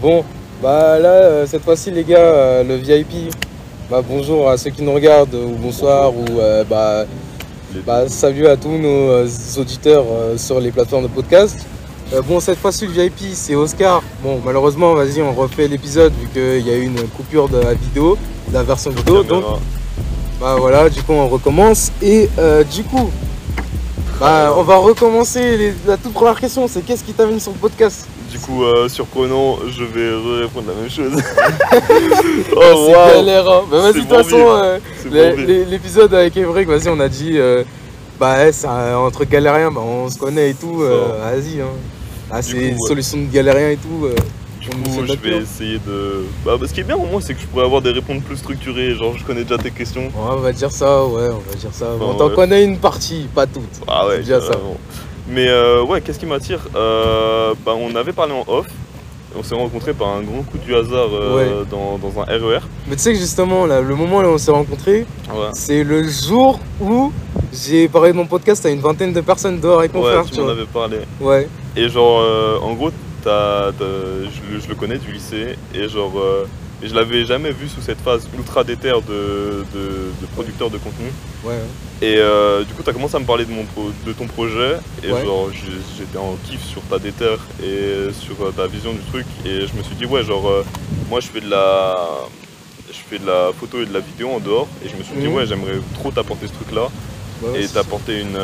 Bon, bah là, euh, cette fois-ci, les gars, euh, le VIP, bah bonjour à ceux qui nous regardent, ou bonsoir, ou euh, bah, bah, salut à tous nos auditeurs euh, sur les plateformes de podcast. Euh, bon, cette fois-ci, le VIP, c'est Oscar. Bon, malheureusement, vas-y, on refait l'épisode vu qu'il y a eu une coupure de la vidéo, de la version vidéo. Donc, bah voilà, du coup, on recommence. Et du coup, bah, on va recommencer les- la toute première question c'est qu'est-ce qui t'a mis sur le podcast? Du coup, euh, surprenant, je vais répondre la même chose. oh C'est galère, hein. Bah, vas-y, de toute façon, euh, l'épisode avec Evric, vas-y, on a dit, euh, bah, ouais, entre galériens, bah, on se connaît et tout, euh, vas-y, hein. Ah, c'est une solution de galériens et tout. Du coup, je vais essayer de. Bah, ce qui est bien au moins, c'est que je pourrais avoir des réponses plus structurées. Genre, je connais déjà tes questions. Ouais, on va dire ça, ouais, on va dire ça. On t'en ouais. connaît une partie, pas toute. Ah ouais, déjà ça. Mais euh, ouais, qu'est-ce qui m'attire Euh, Bah, on avait parlé en off. On s'est rencontrés par un grand coup du hasard euh, dans, dans un RER. Mais tu sais que justement, là, le moment où on s'est rencontrés, Ouais. c'est le jour où j'ai parlé de mon podcast à une vingtaine de personnes dehors avec mon Ouais, frère, tu tu m'en avais parlé. Ouais. Et genre, euh, en gros, t'as- je, le- je le connais du lycée. Et genre, euh, et je l'avais jamais vu sous cette phase ultra déter de, de, de producteur de contenu. Ouais, ouais. Et euh, du coup, t'as commencé à me parler de, mon pro- de ton projet. Et Ouais. genre, j'étais en kiff sur ta déter et sur euh, ta vision du truc. Et je me suis dit, ouais, genre, euh, moi, je fais de la. Je fais de la photo et de la vidéo en dehors et je me suis dit Mhm. ouais j'aimerais trop t'apporter ce truc là Ouais, et t'apporter une,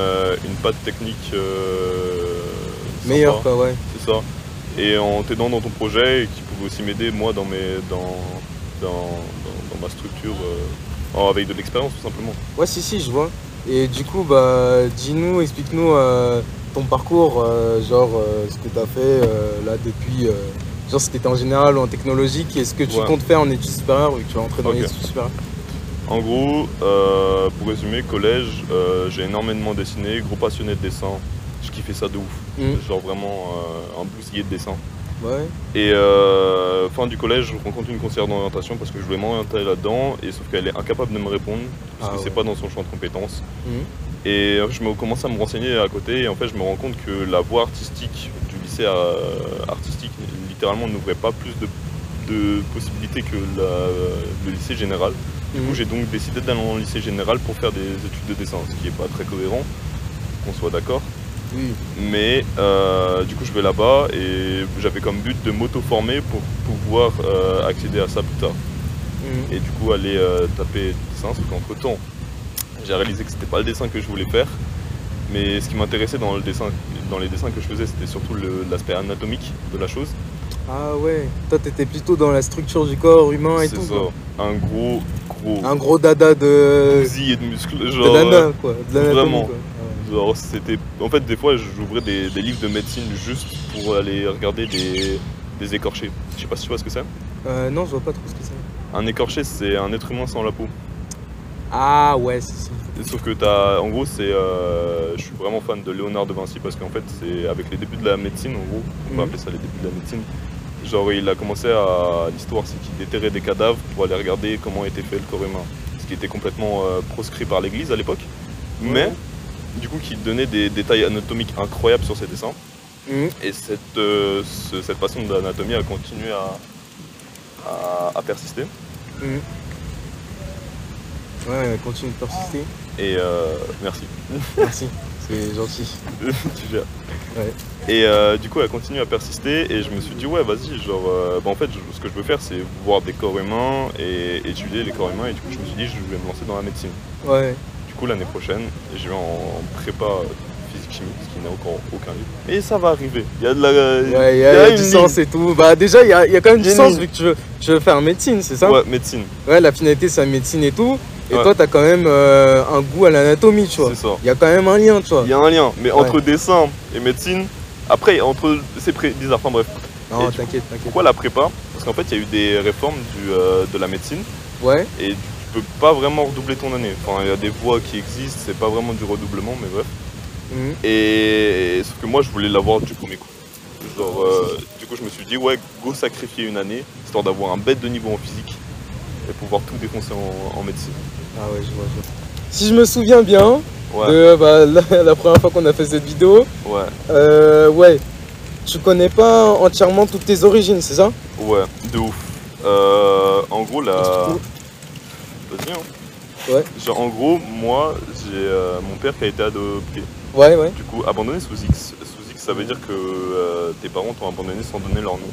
une patte technique euh, sympa. Meilleur, quoi, ouais. C'est ça. Et en t'aidant dans ton projet et qui pouvait aussi m'aider moi dans mes dans dans, dans- dans ma structure euh, avec de l'expérience tout simplement. Ouais, si, si, je vois. Et du coup, bah, dis-nous, explique-nous euh, ton parcours, euh, genre euh, ce que tu as fait euh, là depuis. euh, genre, si t'étais en général ou en technologique, et ce que tu Ouais. comptes faire en études supérieures, vu que tu vas entrer dans les études supérieures. En gros, euh, pour résumer, collège, euh, j'ai énormément dessiné, gros passionné de dessin. Je kiffais ça de ouf. Mhm. Genre vraiment euh, un bousillé de dessin. Ouais. Et euh, fin du collège, je rencontre une conseillère d'orientation parce que je voulais m'orienter là-dedans et sauf qu'elle est incapable de me répondre parce Ah que c'est ouais. pas dans son champ de compétences. Mhm. Et euh, je me commence à me renseigner à côté et en fait je me rends compte que la voie artistique du lycée euh, artistique littéralement n'ouvrait pas plus de, de possibilités que la- le lycée général. Du coup Mhm. j'ai donc décidé d'aller en lycée général pour faire des études de dessin, ce qui est pas très cohérent, qu'on soit d'accord. Oui. Mais euh, du coup, je vais là-bas et j'avais comme but de m'auto-former pour pouvoir euh, accéder à ça plus tard. Mhm. Et du coup, aller euh, taper dessin, sauf qu'entre temps, j'ai réalisé que c'était pas le dessin que je voulais faire. Mais ce qui m'intéressait dans, le dessin, dans les dessins que je faisais, c'était surtout l'aspect anatomique de la chose. Ah ouais. Toi, t'étais plutôt dans la structure du corps humain et C'est tout. ça, quoi. un gros, gros Un gros dada de. bousille et de muscles. de Genre, nana, quoi. De vraiment. quoi. Genre, c'était. En fait, des fois, j'ouvrais des, des livres de médecine juste pour aller regarder des, des écorchés. Je sais pas si tu vois ce que c'est. Euh, non, je vois pas trop ce que c'est. Un écorché, c'est un être humain sans la peau. Ah ouais, si, si. Sauf que t'as. En gros, c'est. euh, je suis vraiment fan de Léonard de Vinci parce qu'en fait, c'est avec les débuts de la médecine, en gros. On Mhm. va appeler ça les débuts de la médecine. Genre, il a commencé à. L'histoire, c'est qu'il déterrait des cadavres pour aller regarder comment était fait le corps humain. Ce qui était complètement euh, proscrit par l'église à l'époque. Mais, du coup, qui donnait des détails anatomiques incroyables sur ses dessins. Mhm. Et cette, euh, ce- cette passion l'anatomie a continué à, à, à persister. Mhm. Ouais, continue de persister. Et euh, merci, Merci, c'est gentil. tu gères. Ouais. Et euh, du coup, elle a continué à persister et je me suis dit, ouais, vas-y, genre, euh, bah, en fait, je- ce que je veux faire, c'est voir des corps humains et étudier les corps humains. Et du coup, je me suis dit, je vais me lancer dans la médecine. Ouais. Du coup, l'année prochaine, je vais en prépa physique-chimie, ce qui n'a encore aucun livre. Et ça va arriver. Il y a de la. Ouais, il y a, du ligne. sens et tout. Bah déjà, il y a, il y a quand même du sens ligne. vu que tu veux, tu veux faire médecine, c'est ça? Ouais, médecine, Ouais, la finalité c'est la médecine et tout. Et Ouais. toi, t'as quand même euh, un goût à l'anatomie, tu vois. c'est ça. Il y a quand même un lien, tu vois. Il y a un lien, mais entre dessin et médecine, après, entre. C'est pré- bizarre, enfin bref. Non, Et du t'inquiète, t'inquiète. Pourquoi la prépa? Parce qu'en fait, il y a eu des réformes du, euh, de la médecine Ouais. et tu peux pas vraiment redoubler ton année. Enfin, il y a des voies qui existent, c'est pas vraiment du redoublement, mais bref. Mhm. Et sauf que moi, je voulais l'avoir du premier coup. Genre, euh, du coup, je me suis dit, ouais, go sacrifier une année, histoire d'avoir un bête de niveau en physique et pouvoir tout défoncer en, en médecine. Ah ouais, je vois, je vois. Si je me souviens bien, Ouais, de bah, la, la première fois qu'on a fait cette vidéo, ouais. euh, ouais, tu connais pas entièrement toutes tes origines, c'est ça? Ouais, de ouf. Euh, en gros, la. Hein. Ouais. Genre, en gros, moi, j'ai euh, mon père qui a été adopté. Ouais, ouais. Du coup, abandonné sous X. Sous X, ça veut dire que euh, tes parents t'ont abandonné sans donner leur nom.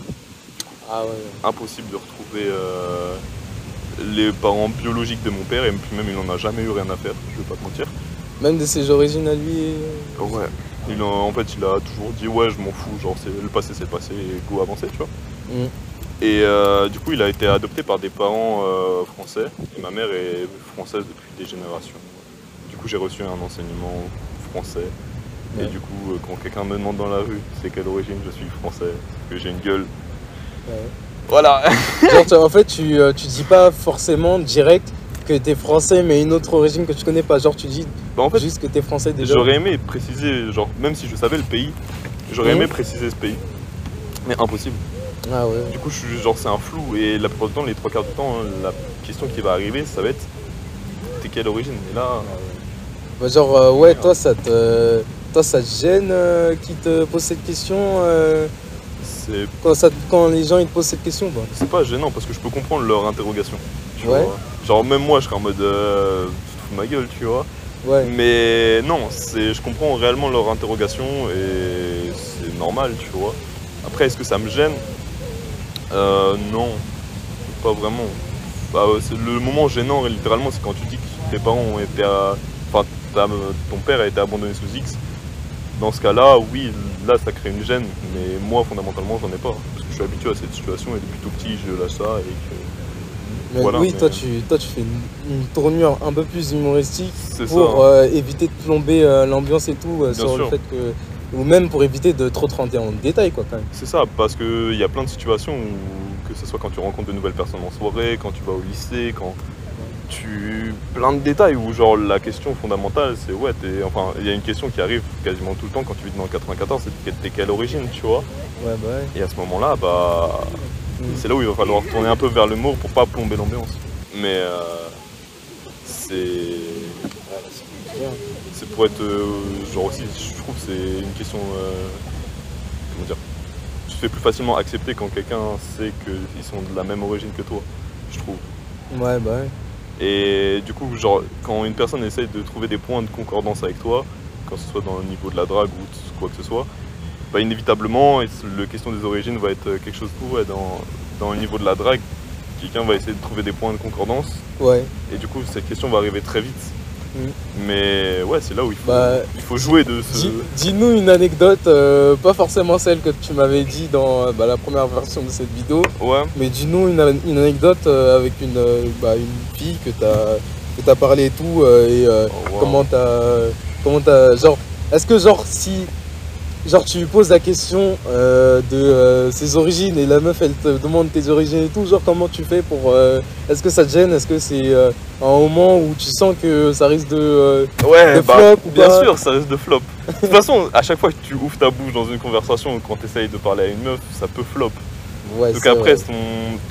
Ah ouais. Impossible de retrouver euh, les parents biologiques de mon père, et puis même il n'en a jamais eu rien à faire, je vais pas te mentir. Même de ses origines à lui. Ouais. Il en, en fait, il a toujours dit ouais, je m'en fous, genre c'est le passé, c'est le passé, et go avancer, tu vois. Mm. Et euh, du coup, il a été adopté par des parents euh, français, et ma mère est française depuis des générations. Du coup, j'ai reçu un enseignement français. Et du coup, euh, quand quelqu'un me demande dans la rue c'est quelle origine, je suis français, que j'ai une gueule. Ouais. Voilà. Genre, en fait, tu, tu dis pas forcément direct que t'es français, mais une autre origine que tu connais pas. Genre, tu dis Bah, en fait, juste que t'es français déjà. J'aurais aimé préciser, genre, même si je savais le pays, j'aurais Mhm. aimé préciser ce pays. Mais impossible. Ah ouais. Du coup, je suis, genre, c'est un flou. Et la plupart du temps, les trois quarts du temps, hein, la question qui va arriver, ça va être T'es quelle origine? Et là, Bah, genre, euh, ouais, toi, ça te, toi, ça te gêne euh, qu'ils te posent cette question euh, quand, ça, quand les gens ils te posent cette question, quoi? c'est pas gênant parce que je peux comprendre leur interrogation. tu Ouais. vois. Genre, même moi, je serais en mode euh, Tu te fous de ma gueule, tu vois. Ouais. Mais non, c'est, je comprends réellement leur interrogation et c'est normal, tu vois. Après, est-ce que ça me gêne? Euh, Non, pas vraiment. Bah, euh, le moment gênant, littéralement, c'est quand tu dis que tes parents ont été. à- Enfin, ton père a été abandonné sous X. Dans ce cas-là, oui, là, ça crée une gêne. Mais moi, fondamentalement, j'en ai pas. Parce que je suis habitué à cette situation et depuis tout petit, je lâche ça et que. Mais Voilà, oui, mais- toi, tu, toi, tu fais une, une tournure un peu plus humoristique pour ça. euh, éviter de plomber euh, l'ambiance et tout euh, sur le fait que. Ou même pour éviter de trop te rentrer en détail, quoi, quand même. C'est ça, parce qu'il y a plein de situations où, que ce soit quand tu rencontres de nouvelles personnes en soirée, quand tu vas au lycée, quand tu. plein de détails où, genre, la question fondamentale, c'est ouais, t'es. Enfin, il y a une question qui arrive quasiment tout le temps quand tu vis dans le 94, c'est t'es- quelle origine, tu vois? Ouais, bah ouais. Et à ce moment-là, bah. Mm. C'est là où il va falloir tourner un peu vers l'humour pour pas plomber l'ambiance. Mais. euh, c'est. C'est pour être. euh, genre aussi, je trouve que c'est une question. euh, comment dire Tu te fais plus facilement accepter quand quelqu'un sait qu'ils sont de la même origine que toi, je trouve. Ouais, bah ouais. Et du coup, genre, quand une personne essaye de trouver des points de concordance avec toi, quand ce soit dans le niveau de la drague ou quoi que ce soit, bah inévitablement, la question des origines va être quelque chose de ouais, dans, dans le niveau de la drague. Quelqu'un va essayer de trouver des points de concordance, Ouais. et du coup, cette question va arriver très vite. Mm. Mais ouais, c'est là où il faut, Bah, il faut jouer de ce. Dis- Dis-nous une anecdote, euh, pas forcément celle que tu m'avais dit dans bah, la première version de cette vidéo, Ouais, mais dis-nous une, an- une anecdote euh, avec une, euh, bah, une fille que t'as que t'as parlé et tout, et Oh, wow. comment t'as. Comment t'as. Genre, est-ce que, genre, si. Genre, tu lui poses la question euh, de euh, ses origines et la meuf elle te demande tes origines et tout, genre, comment tu fais pour. euh, est-ce que ça te gêne? Est-ce que c'est euh, un moment où tu sens que ça risque de. Ouais, de bah, flop ou bien sûr, ça risque de flop. De toute façon, à chaque fois que tu ouvres ta bouche dans une conversation, quand tu essayes de parler à une meuf, ça peut flop. Ouais, Donc après, ton,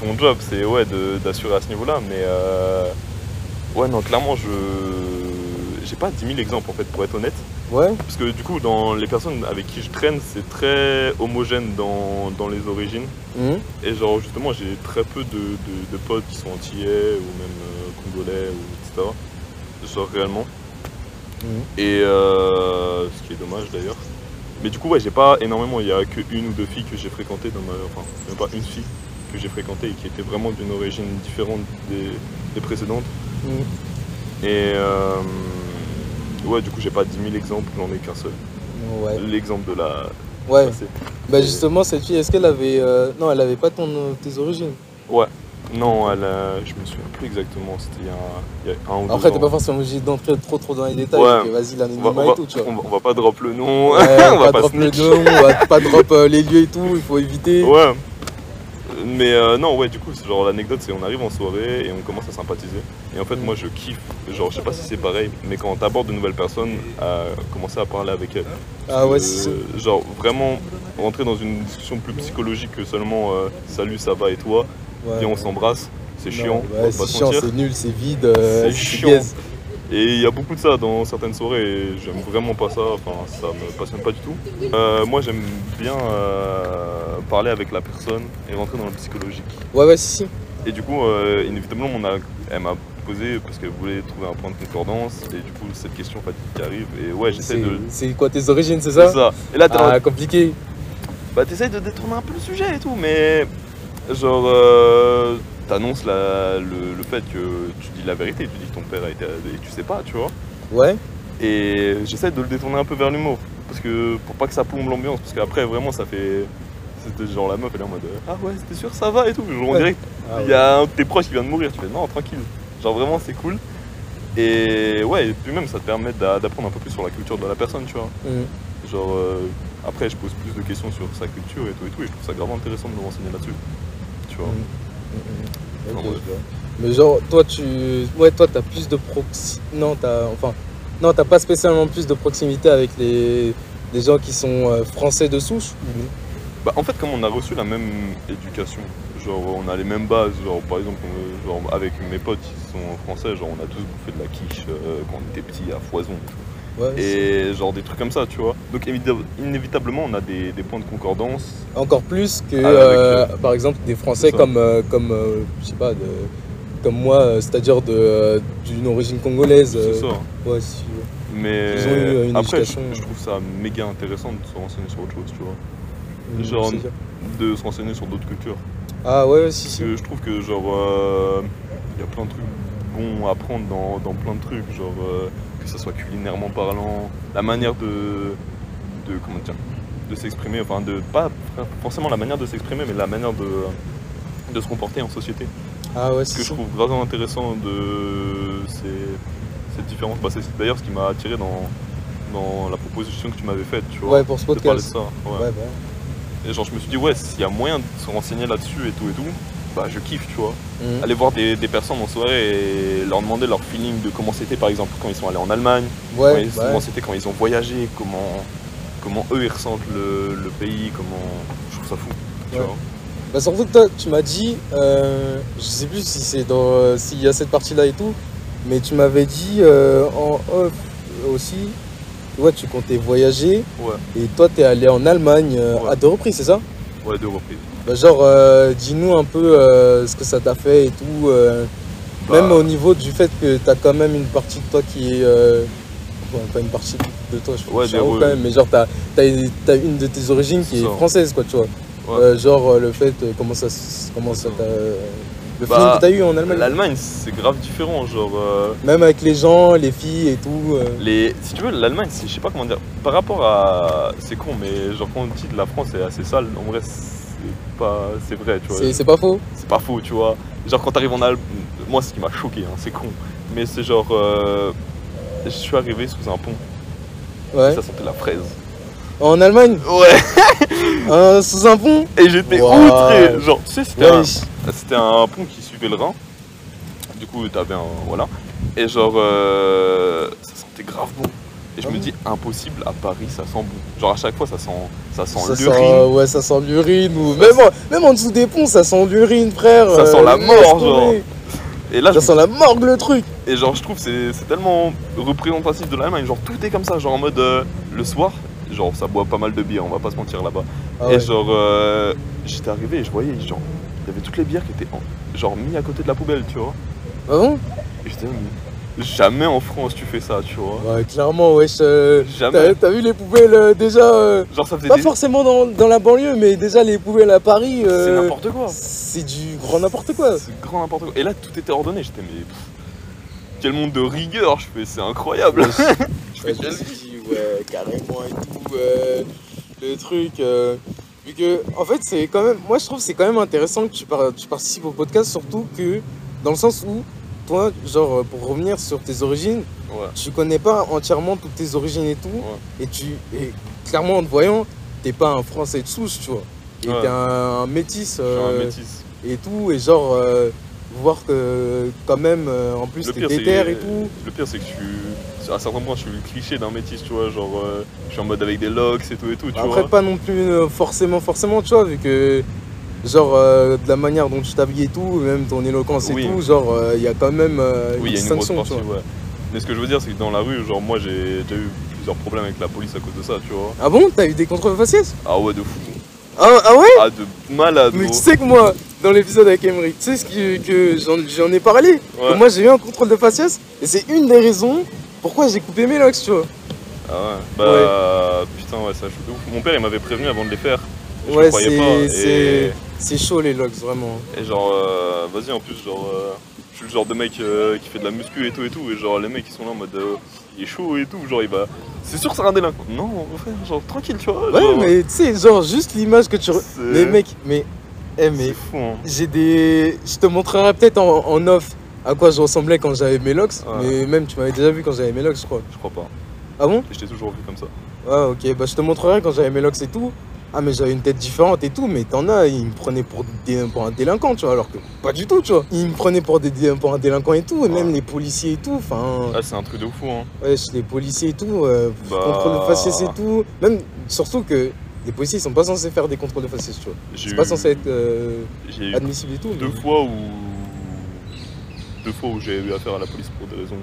ton job, c'est ouais, d'assurer à ce niveau-là. Mais ouais, non, clairement, je j'ai pas 10 000 exemples en fait, pour être honnête. Ouais, Parce que du coup, dans les personnes avec qui je traîne, c'est très homogène dans, dans les origines. Mhm. Et genre, justement, j'ai très peu de, de- de potes qui sont antillais ou même euh, congolais, ou etc. Genre réellement. Mhm. Et euh, ce qui est dommage d'ailleurs. Mais du coup, ouais, j'ai pas énormément. Il y a que une ou deux filles que j'ai fréquentées dans ma. Enfin, même pas une fille que j'ai fréquentée et qui était vraiment d'une origine différente des, des précédentes. Mhm. Et euh, ouais, du coup, j'ai pas 10 000 exemples, j'en ai qu'un seul. Ouais. L'exemple de la. Ouais. passée. Bah justement cette fille, est-ce qu'elle avait euh, non, elle avait pas ton euh, tes origines? Ouais. Non, elle a... je me souviens plus exactement. C'était il y a, il y a un ou deux Après t'es pas forcément obligé d'entrer trop trop dans les détails. Ouais. Vas-y on va, l'anonymat on, et tout, tu vois. on va- on va pas drop le nom, Ouais, on va pas, pas drop le nom, on va pas drop euh, les lieux et tout, il faut éviter. Ouais. Mais euh, non, ouais, du coup, c'est genre l'anecdote, c'est on arrive en soirée et on commence à sympathiser. Et en fait, moi, je kiffe. Genre, je sais pas si c'est pareil, mais quand t'abordes de nouvelles personnes, à commencer à parler avec elles. Ah ouais, Euh, c'est Genre, vraiment rentrer dans une discussion plus psychologique que seulement euh, salut, ça va et toi, ouais, et on s'embrasse. C'est chiant, Ouais, c'est nul, c'est vide, C'est c'est chiant. Et il y a beaucoup de ça dans certaines soirées et j'aime vraiment pas ça, enfin ça me passionne pas du tout. Euh, moi j'aime bien euh, parler avec la personne et rentrer dans le psychologique. Ouais, ouais, si, si. Et du coup, euh, inévitablement, on a, elle m'a posé parce qu'elle voulait trouver un point de concordance et du coup cette question fatigue qui arrive et ouais j'essaie de... c'est quoi tes origines, c'est c'est ça ça. Et là t'es Ah, compliqué. bah t'essayes de détourner un peu le sujet et tout mais genre euh, t'annonces le, le fait que tu dis la vérité, tu dis que ton père a été et tu sais pas tu vois. Ouais. Et j'essaie de le détourner un peu vers l'humour. Parce que pour pas que ça plombe l'ambiance. Parce qu'après vraiment ça fait. C'était genre la meuf elle est en mode Ah ouais c'était sûr ça va et tout. Genre on dirait qu'il ouais. y a un de tes proches qui vient de mourir. Tu fais non tranquille. Genre vraiment c'est cool. Et ouais et puis même ça te permet d'a- d'apprendre un peu plus sur la culture de la personne tu vois. Mhm. Genre euh, après je pose plus de questions sur sa culture et tout et tout. Et je trouve ça grave intéressant de me renseigner là-dessus. Tu vois. Mhm. Ouais. je vois. Mais genre, toi, tu. Ouais, toi, t'as plus de proxi. Non, t'as. Enfin. Non, t'as pas spécialement plus de proximité avec les, les gens qui sont euh, français de souche ou- Bah, en fait, comme on a reçu la même éducation, genre on a les mêmes bases, genre par exemple, genre, avec mes potes qui sont français, genre on a tous bouffé de la quiche euh, quand on était petit à foison. Ouais, Et genre des trucs comme ça, tu vois. Donc inévitablement, on a des, des points de concordance. Encore plus que, Ah, avec, euh, par exemple, des Français comme, euh, comme euh, je sais pas, de, comme moi, euh, c'est-à-dire euh, d'une origine congolaise. euh, C'est ça. Ouais, si. Mais Ils ont eu, euh, une après, je, éducation. je trouve ça méga intéressant de se renseigner sur autre chose, tu vois. Mm, Genre, De se renseigner sur d'autres cultures. Ah ouais, si, Parce si. que je trouve que genre euh, il y a plein de trucs bons à apprendre dans, dans plein de trucs, genre euh, que ça soit culinairement parlant, la manière de, de comment dire, de s'exprimer, enfin de pas forcément la manière de s'exprimer, mais la manière de, de se comporter en société. Ah ouais, Ce que je trouve vraiment intéressant de ces, cette différence. Bah, c'est d'ailleurs ce qui m'a attiré dans, dans la proposition que tu m'avais faite, tu vois. Ouais, pour ce de parler de podcast. ça. ouais. Ouais, bah. Et genre je me suis dit ouais s'il y a moyen de se renseigner là-dessus et tout et tout, bah je kiffe tu vois. Mhm. Aller voir des, des personnes en soirée et leur demander leur feeling de comment c'était par exemple quand ils sont allés en Allemagne, comment, Ouais, comment c'était quand ils ont voyagé, comment, comment eux ils ressentent le, le pays, comment. Je trouve ça fou. Tu Ouais. vois. Bah surtout que toi, tu m'as dit, euh, je sais plus si c'est dans, euh, s'il y a cette partie-là et tout, mais tu m'avais dit euh, en off aussi, ouais, tu comptais voyager et toi, t'es allé en Allemagne euh, à deux reprises, c'est ça? Ouais, deux reprises. Bah genre, euh, dis-nous un peu euh, ce que ça t'a fait et tout, euh, Bah, même au niveau du fait que t'as quand même une partie de toi qui est, bon, pas une partie de toi, je Ouais, re- quand même, mais genre t'as, une de tes origines qui C'est est ça. française, quoi, tu vois. Ouais. Euh, genre le fait, euh, comment ça, comment ça t'a, le Bah, feeling que t'as eu en Allemagne. L'Allemagne c'est grave différent, genre. Même avec les gens, les filles et tout. Les, si tu veux, l'Allemagne, c'est- je sais pas comment dire, par rapport à. C'est con, mais genre quand on dit de la France est assez sale, en vrai, c'est pas. C'est vrai, tu vois. C'est, pas faux C'est pas faux, tu vois. Genre quand t'arrives en Allemagne, moi ce qui m'a choqué, hein, c'est con, mais c'est genre. euh, Je suis arrivé sous un pont, Ouais. ça sentait la fraise. En Allemagne Ouais, euh, Sous un pont et j'étais Wow. outré. Genre, tu sais, c'était un, Ouais. un pont qui suivait le Rhin. Du coup, t'avais un. Voilà. Et genre, euh, ça sentait grave bon. Et je Ah me dis, impossible, à Paris, ça sent bon. Genre, à chaque fois, ça sent, ça sent Ça sent, l'urine. ouais, ça sent l'urine. Ou... Même, en, même en dessous des ponts, ça sent l'urine, frère. Ça sent la laisse mort, genre. Et là, je Ça sent la morgue, le truc. Et genre, je trouve c'est c'est tellement représentatif de l'Allemagne. Genre, tout est comme ça. Genre, en mode euh, le soir, genre, ça boit pas mal de bière, on va pas se mentir là-bas. Ah et ouais. genre, euh, j'étais arrivé et je voyais, genre, il y avait toutes les bières qui étaient en- genre mis à côté de la poubelle, tu vois. Ah bon? Et j'étais, jamais en France tu fais ça, tu vois. Ouais, clairement, wesh. euh, Jamais. T'as, vu les poubelles euh, déjà euh, Genre, ça faisait Pas des- forcément dans, dans la banlieue, mais déjà les poubelles à Paris. euh, C'est n'importe quoi. C'est du grand n'importe quoi. C'est grand n'importe quoi. Et là, tout était ordonné. J'étais, mais pff, quel monde de rigueur. Je fais, c'est incroyable. je Ouais, fais, je me suis dit, ouais, carrément et tout. euh, le truc. euh, vu que, en fait, c'est quand même. Moi, je trouve que c'est quand même intéressant que tu, par- tu participes au podcast, surtout que dans le sens où, toi, genre, euh, pour revenir sur tes origines, Ouais. tu connais pas entièrement toutes tes origines et tout. Ouais. Et tu. Et clairement, en te voyant, t'es pas un français de souche, tu vois. Et Ouais. t'es un, un métis. Euh, un métis. et tout, et genre euh, voir que quand même euh, en plus t'es déter et tout. le pire, c'est que je suis. À certains points, je suis le cliché d'un métis, tu vois. Genre, je suis en mode avec des locks et tout et tout, tu Après vois. pas non plus forcément forcément tu vois vu que genre euh, de la manière dont tu t'habilles et tout, même ton éloquence et Oui. tout, genre il y a quand même euh, Oui, une y a une grosse distinction partie, ouais. Mais ce que je veux dire, c'est que dans la rue, genre, moi, j'ai déjà eu plusieurs problèmes avec la police à cause de ça, tu vois. Ah bon? T'as eu des contrôles faciès Ah ouais, de fou. ah, ah ouais? Ah, de malade, Mais gros. tu sais que moi, dans l'épisode avec Emery, tu sais ce que, que j'en, ai parlé? Ouais. Moi j'ai eu un contrôle de faciès et c'est une des raisons pourquoi j'ai coupé mes locks, tu vois. Ah ouais. Bah, putain, ouais, ça joue de ouf. Mon père, il m'avait prévenu avant de les faire. Je Ouais, le croyais pas. c'est, c'est, chaud les locks, vraiment. et genre, euh, vas-y, en plus, genre, euh, je suis le genre de mec euh, qui fait de la muscu et tout et tout. Et genre, les mecs, ils sont là en mode, euh, il est chaud et tout. Genre, il va. C'est sûr que c'est un délinquant. Non, frère, genre, tranquille, tu vois. Ouais, genre, mais tu sais, genre juste l'image que tu. re- c'est- Mais mec, mais. Eh, mais C'est fou, hein. j'ai des. Je te montrerai peut-être en, en off à quoi je ressemblais quand j'avais mes locks. Ouais. Mais même, tu m'avais déjà vu quand j'avais mes locks, je crois. Je crois pas. Ah bon? Je t'ai toujours vu comme ça. Ah ok, bah je te montrerai quand j'avais mes locks et tout. Ah mais j'avais une tête différente et tout, mais t'en as, ils me prenaient pour, des- pour un délinquant, tu vois, alors que pas du tout, tu vois. Ils me prenaient pour, des, pour un délinquant et tout, et même les policiers et tout, enfin... Ah, c'est un truc de fou, hein. Ouais, les policiers et tout, euh, Bah. contrôle de faciès et tout. Même, surtout que les policiers, ils sont pas censés faire des contrôles de faciès, tu vois. C'est eu- pas censé être euh, admissible et tout. deux mais- fois où. Deux fois où j'ai eu affaire à la police pour des raisons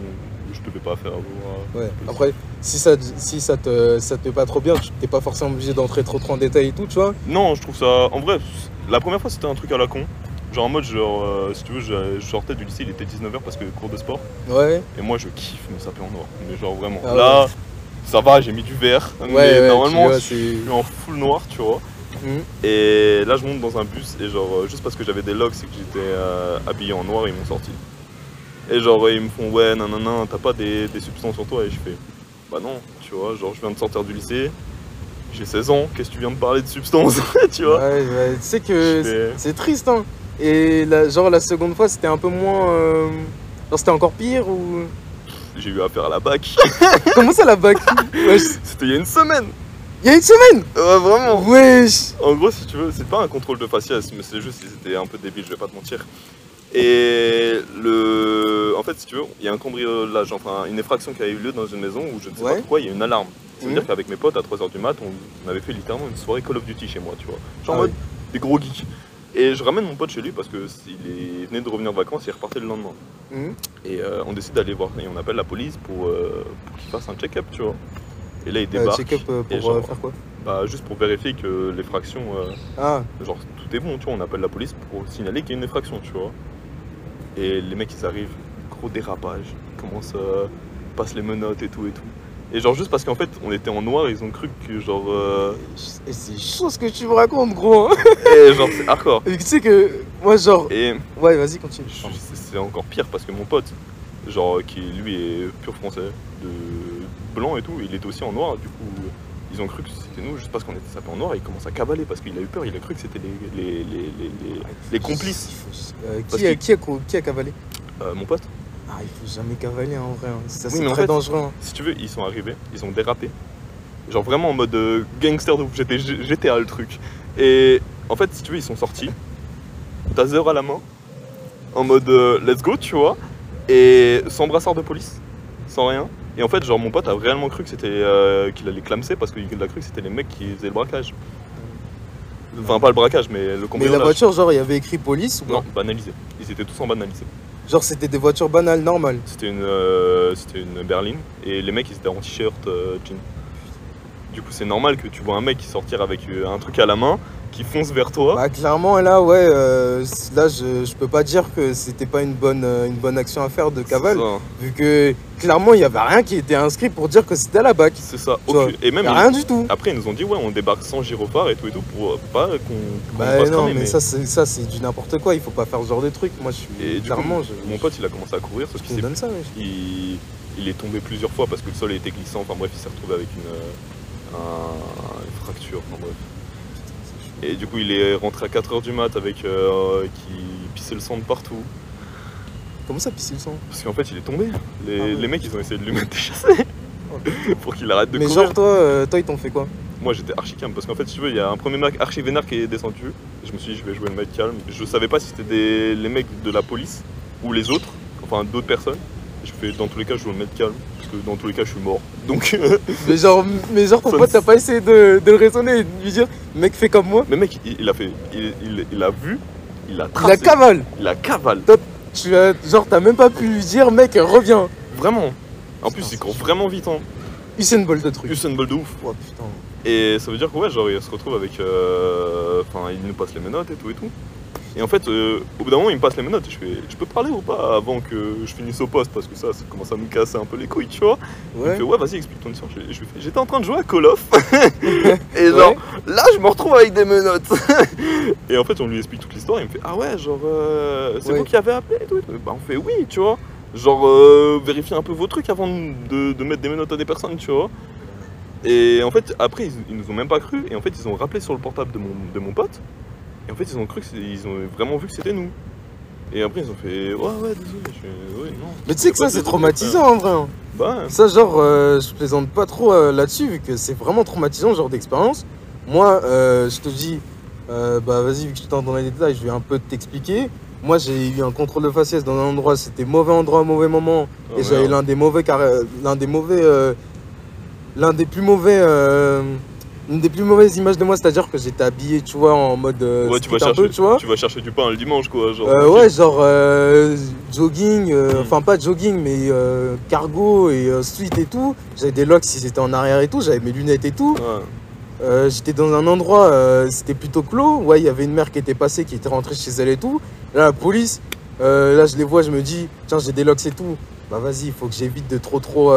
je devais pas faire. à- Ouais. Après, si ça, si ça te, ça te fait pas trop bien, tu- t'es pas forcément obligé d'entrer trop trop en détail et tout, tu vois. Non, je trouve ça. En vrai, la première fois c'était un truc à la con. Genre en mode, genre, euh, si tu veux, je, je sortais du lycée, il était 19h parce que cours de sport. Ouais. Et moi je kiffe me saper en noir. Mais genre vraiment. Ah Là, ça va, j'ai mis du vert. Ouais, mais ouais, normalement, vois, je suis en full noir, tu vois. Mhm. Et là, je monte dans un bus et genre, euh, juste parce que j'avais des locks et que j'étais euh, habillé en noir, ils m'ont sorti. Et genre, ils me font, ouais, nanana, t'as pas des, des substances sur toi Et je fais, bah non, tu vois, genre, je viens de sortir du lycée, j'ai 16 ans, qu'est-ce que tu viens de parler de substances Tu vois? Ouais, ouais, tu sais que fais- c'est triste, hein. Et la, genre la seconde fois, c'était un peu moins. euh, Genre c'était encore pire ou? J'ai eu affaire à la bac. Comment ça la bac? C'était il y a une semaine Il y a une semaine? Ouais, vraiment Wesh En gros, si tu veux, c'est pas un contrôle de faciès, mais c'est juste qu'ils étaient un peu débiles, je vais pas te mentir. Et le. En fait, si tu veux, il y a un cambriolage, enfin une effraction qui a eu lieu dans une maison où je ne sais Ouais. pas pourquoi il y a une alarme. C'est-à-dire Mhm. qu'avec mes potes à 3h du mat, on, avait fait littéralement une soirée Call of Duty chez moi, tu vois. Genre en Ah mode des gros geeks. Et je ramène mon pote chez lui parce que il est- venait de revenir de vacances et il repartait le lendemain. Mhm. Et euh, on décide d'aller voir et on appelle la police pour, euh, pour qu'il fasse un check-up, tu vois. Et là il Euh, débarque, Check-up euh, et pour genre- faire quoi bah, juste pour vérifier que l'effraction. Ah, Genre tout est bon, tu vois, on appelle la police pour signaler qu'il y a une effraction, tu vois. Et les mecs ils arrivent, gros dérapage, ils commencent à passer les menottes et tout et tout. Et genre juste parce qu'en fait on était en noir, ils ont cru que genre... euh, et c'est chaud ce que tu me racontes, gros. hein. Et genre c'est hardcore. Et tu sais que moi, genre. Et Ouais, vas-y, continue. c'est encore pire parce que mon pote, genre qui lui est pur français, de blanc et tout, il était aussi en noir, du coup ils ont cru que c'était nous juste parce qu'on était sapés en noir et il commence à cavaler parce qu'il a eu peur, il a cru que c'était les, les, les, les, les- les complices. Euh, qui, a, qui, a, qui a cavalé Euh, mon pote, Ah, il faut jamais cavaler en vrai. hein. Ça, Oui, c'est en très fait- dangereux. hein. si tu veux, ils sont arrivés, ils ont dérapé. Genre vraiment en mode euh, gangster de ouf, j'étais G- GTA le truc. Et en fait, si tu veux, ils sont sortis, taser à la main, en mode euh, let's go, tu vois, et sans brassard de police, sans rien. Et en fait, genre mon pote a réellement cru que c'était euh, qu'il allait clamser parce qu'il a cru que c'était les mecs qui faisaient le braquage. Enfin, pas le braquage, mais le Mais cambriolage. la voiture, genre, il y avait écrit police ou Non, pas banalisé. Ils étaient tous en banalisé. Genre, c'était des voitures banales, normales. C'était une, euh, c'était une berline et les mecs ils étaient en t-shirt euh, jean. Du coup c'est normal que tu vois un mec qui sortir avec euh, un truc à la main, qui fonce vers toi. Bah, clairement, là, ouais, euh, là, je, je peux pas dire que c'était pas une bonne, euh, une bonne action à faire de cavale, vu que clairement, il y avait rien qui était inscrit pour dire que c'était à la BAC. C'est ça. Et même ils- rien du tout. après ils nous ont dit ouais on débarque sans gyrophare et tout et tout pour pas qu'on qu'on Bah non, cramer, mais, ça, c'est ça, c'est du n'importe quoi. Il faut pas faire ce genre de truc. Moi, je suis Et du clairement, coup, je, mon pote il a commencé à courir sauf qu'il me s'est- donne ça. wesh. il, il est tombé plusieurs fois parce que le sol était glissant. Enfin bref il s'est retrouvé avec une, un- une fracture. Enfin bref. Et du coup il est rentré à 4h du mat avec euh, qui pissait le sang de partout. Comment ça, pisser le sang? Parce qu'en fait, il est tombé. Les, Ah ouais. les mecs, ils ont essayé de lui mettre des chassés pour qu'il arrête de Mais courir. genre, toi, euh, toi, ils t'ont fait quoi? Moi, j'étais archi calme parce qu'en fait, si tu veux, il y a un premier mec archi vénère qui est descendu. Et je me suis dit, je vais jouer le mec calme. Je savais pas si c'était des- les mecs de la police ou les autres, enfin d'autres personnes. Je fais, dans tous les cas, je joue le mec calme parce que dans tous les cas, je suis mort. Donc, mais genre, mais genre, ton Ça pote, me- t'as pas essayé de, de le raisonner et de lui dire, mec, fais comme moi? mais mec, il, il a fait, il, il- il a vu, il a Il tracé, a cavale. il a cavale. Tu as, genre, t'as même pas pu lui dire, mec, reviens. Vraiment. En plus, il court vraiment vite, hein. Usain Bolt de truc. Usain Bolt de ouf. Oh putain. Et ça veut dire que ouais, genre il se retrouve avec. euh, Enfin, il nous passe les menottes et tout et tout. Et en fait, euh, au bout d'un moment, il me passe les menottes je fais Je peux parler ou pas avant que je finisse au poste? Parce que ça, ça commence à me casser un peu les couilles, tu vois. Il me fait Ouais, vas-y, explique ton histoire. Je, je J'étais en train de jouer à Call of. et genre, là, je me retrouve avec des menottes. et en fait, on lui explique toute l'histoire. Il me fait Ah ouais, genre, euh, c'est Ouais. vous qui avez appelé et tout, et tout. Bah, on fait Oui, tu vois. Genre, euh, vérifiez un peu vos trucs avant de, de mettre des menottes à des personnes, tu vois. Et en fait, après, ils, ils nous ont même pas cru. Et en fait, ils ont rappelé sur le portable de mon, de mon pote. Et en fait, ils ont cru que ils ont vraiment vu que c'était nous. Et après, ils ont fait Ouais, ouais, désolé. Je fais Ouais, non. Mais tu sais que ça, c'est traumatisant frère. en vrai. hein. Bah, Ça, genre, euh, je plaisante pas trop euh, là-dessus, vu que c'est vraiment traumatisant, ce genre d'expérience. Moi, euh, je te dis, euh, bah vas-y, vu que tu t'entends dans les détails, je vais un peu t'expliquer. Moi, j'ai eu un contrôle de faciès dans un endroit, c'était mauvais endroit, mauvais moment, oh, et j'avais l'un des mauvais, l'un des mauvais, euh, l'un des plus mauvais, euh, une des plus mauvaises images de moi, c'est-à-dire que j'étais habillé, tu vois, en mode euh, Ouais, tu vas, chercher, peu, tu vois. tu vas chercher du pain le dimanche, quoi. Genre, Euh, ouais, genre euh, jogging, euh, Mm. enfin pas jogging, mais euh, cargo et suite et tout. J'avais des locks si c'était en arrière et tout, j'avais mes lunettes et tout. Ouais. J'étais dans un endroit, c'était plutôt clos. Ouais, il y avait une mère qui était passée, qui était rentrée chez elle et tout. Là, la police, là je les vois, je me dis, tiens, j'ai des locks et tout. Bah vas-y, il faut que j'évite de trop trop.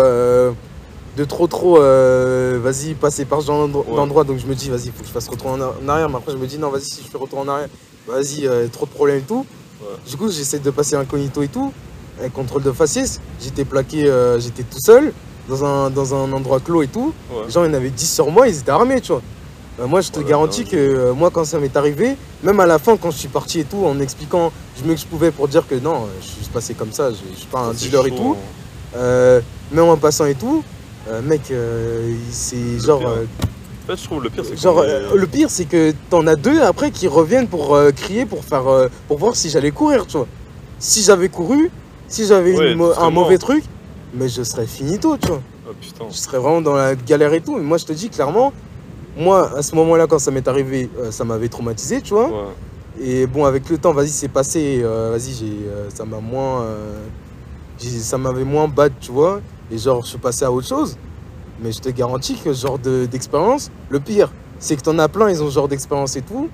De trop trop, euh, vas-y, passer par ce genre Ouais. d'endroit. Donc je me dis, vas-y, faut que je fasse retour en ar- en arrière. Mais après, je me dis, non, vas-y, si je fais retour en arrière, vas-y, euh, trop de problèmes et tout. Ouais. Du coup, j'essaie de passer incognito et tout. Avec contrôle de faciès, j'étais plaqué, euh, j'étais tout seul, dans un, dans un endroit clos et tout. Ouais. Genre, il y en avait 10 sur moi, ils étaient armés, tu vois. Euh, moi, je te garantis que moi, quand ça m'est arrivé, même à la fin, quand je suis parti et tout, en expliquant du mieux que je pouvais pour dire que non, je suis passé comme ça, je, je suis pas un dealer et tout, hein. même en passant et tout, euh, mec, euh, c'est genre. pire, euh, En fait, je trouve le pire, c'est Genre, est- euh, le pire, c'est que t'en as deux après qui reviennent pour crier, pour faire, pour voir si j'allais courir, tu vois. Si j'avais couru, si j'avais Ouais, un mauvais truc, mais je serais finito, tu vois. Oh putain. Je serais vraiment dans la galère et tout. Mais moi, je te dis clairement, moi, à ce moment-là, quand ça m'est arrivé, ça m'avait traumatisé, tu vois. Ouais. Et bon, avec le temps, vas-y, c'est passé. euh, vas-y, j'ai, euh, ça m'a moins, euh, ça m'avait moins bad, tu vois. Et genre, je suis passé à autre chose. Mais je te garantis que ce genre de- d'expérience, le pire, c'est que t'en as plein, ils ont ce genre d'expérience et tout.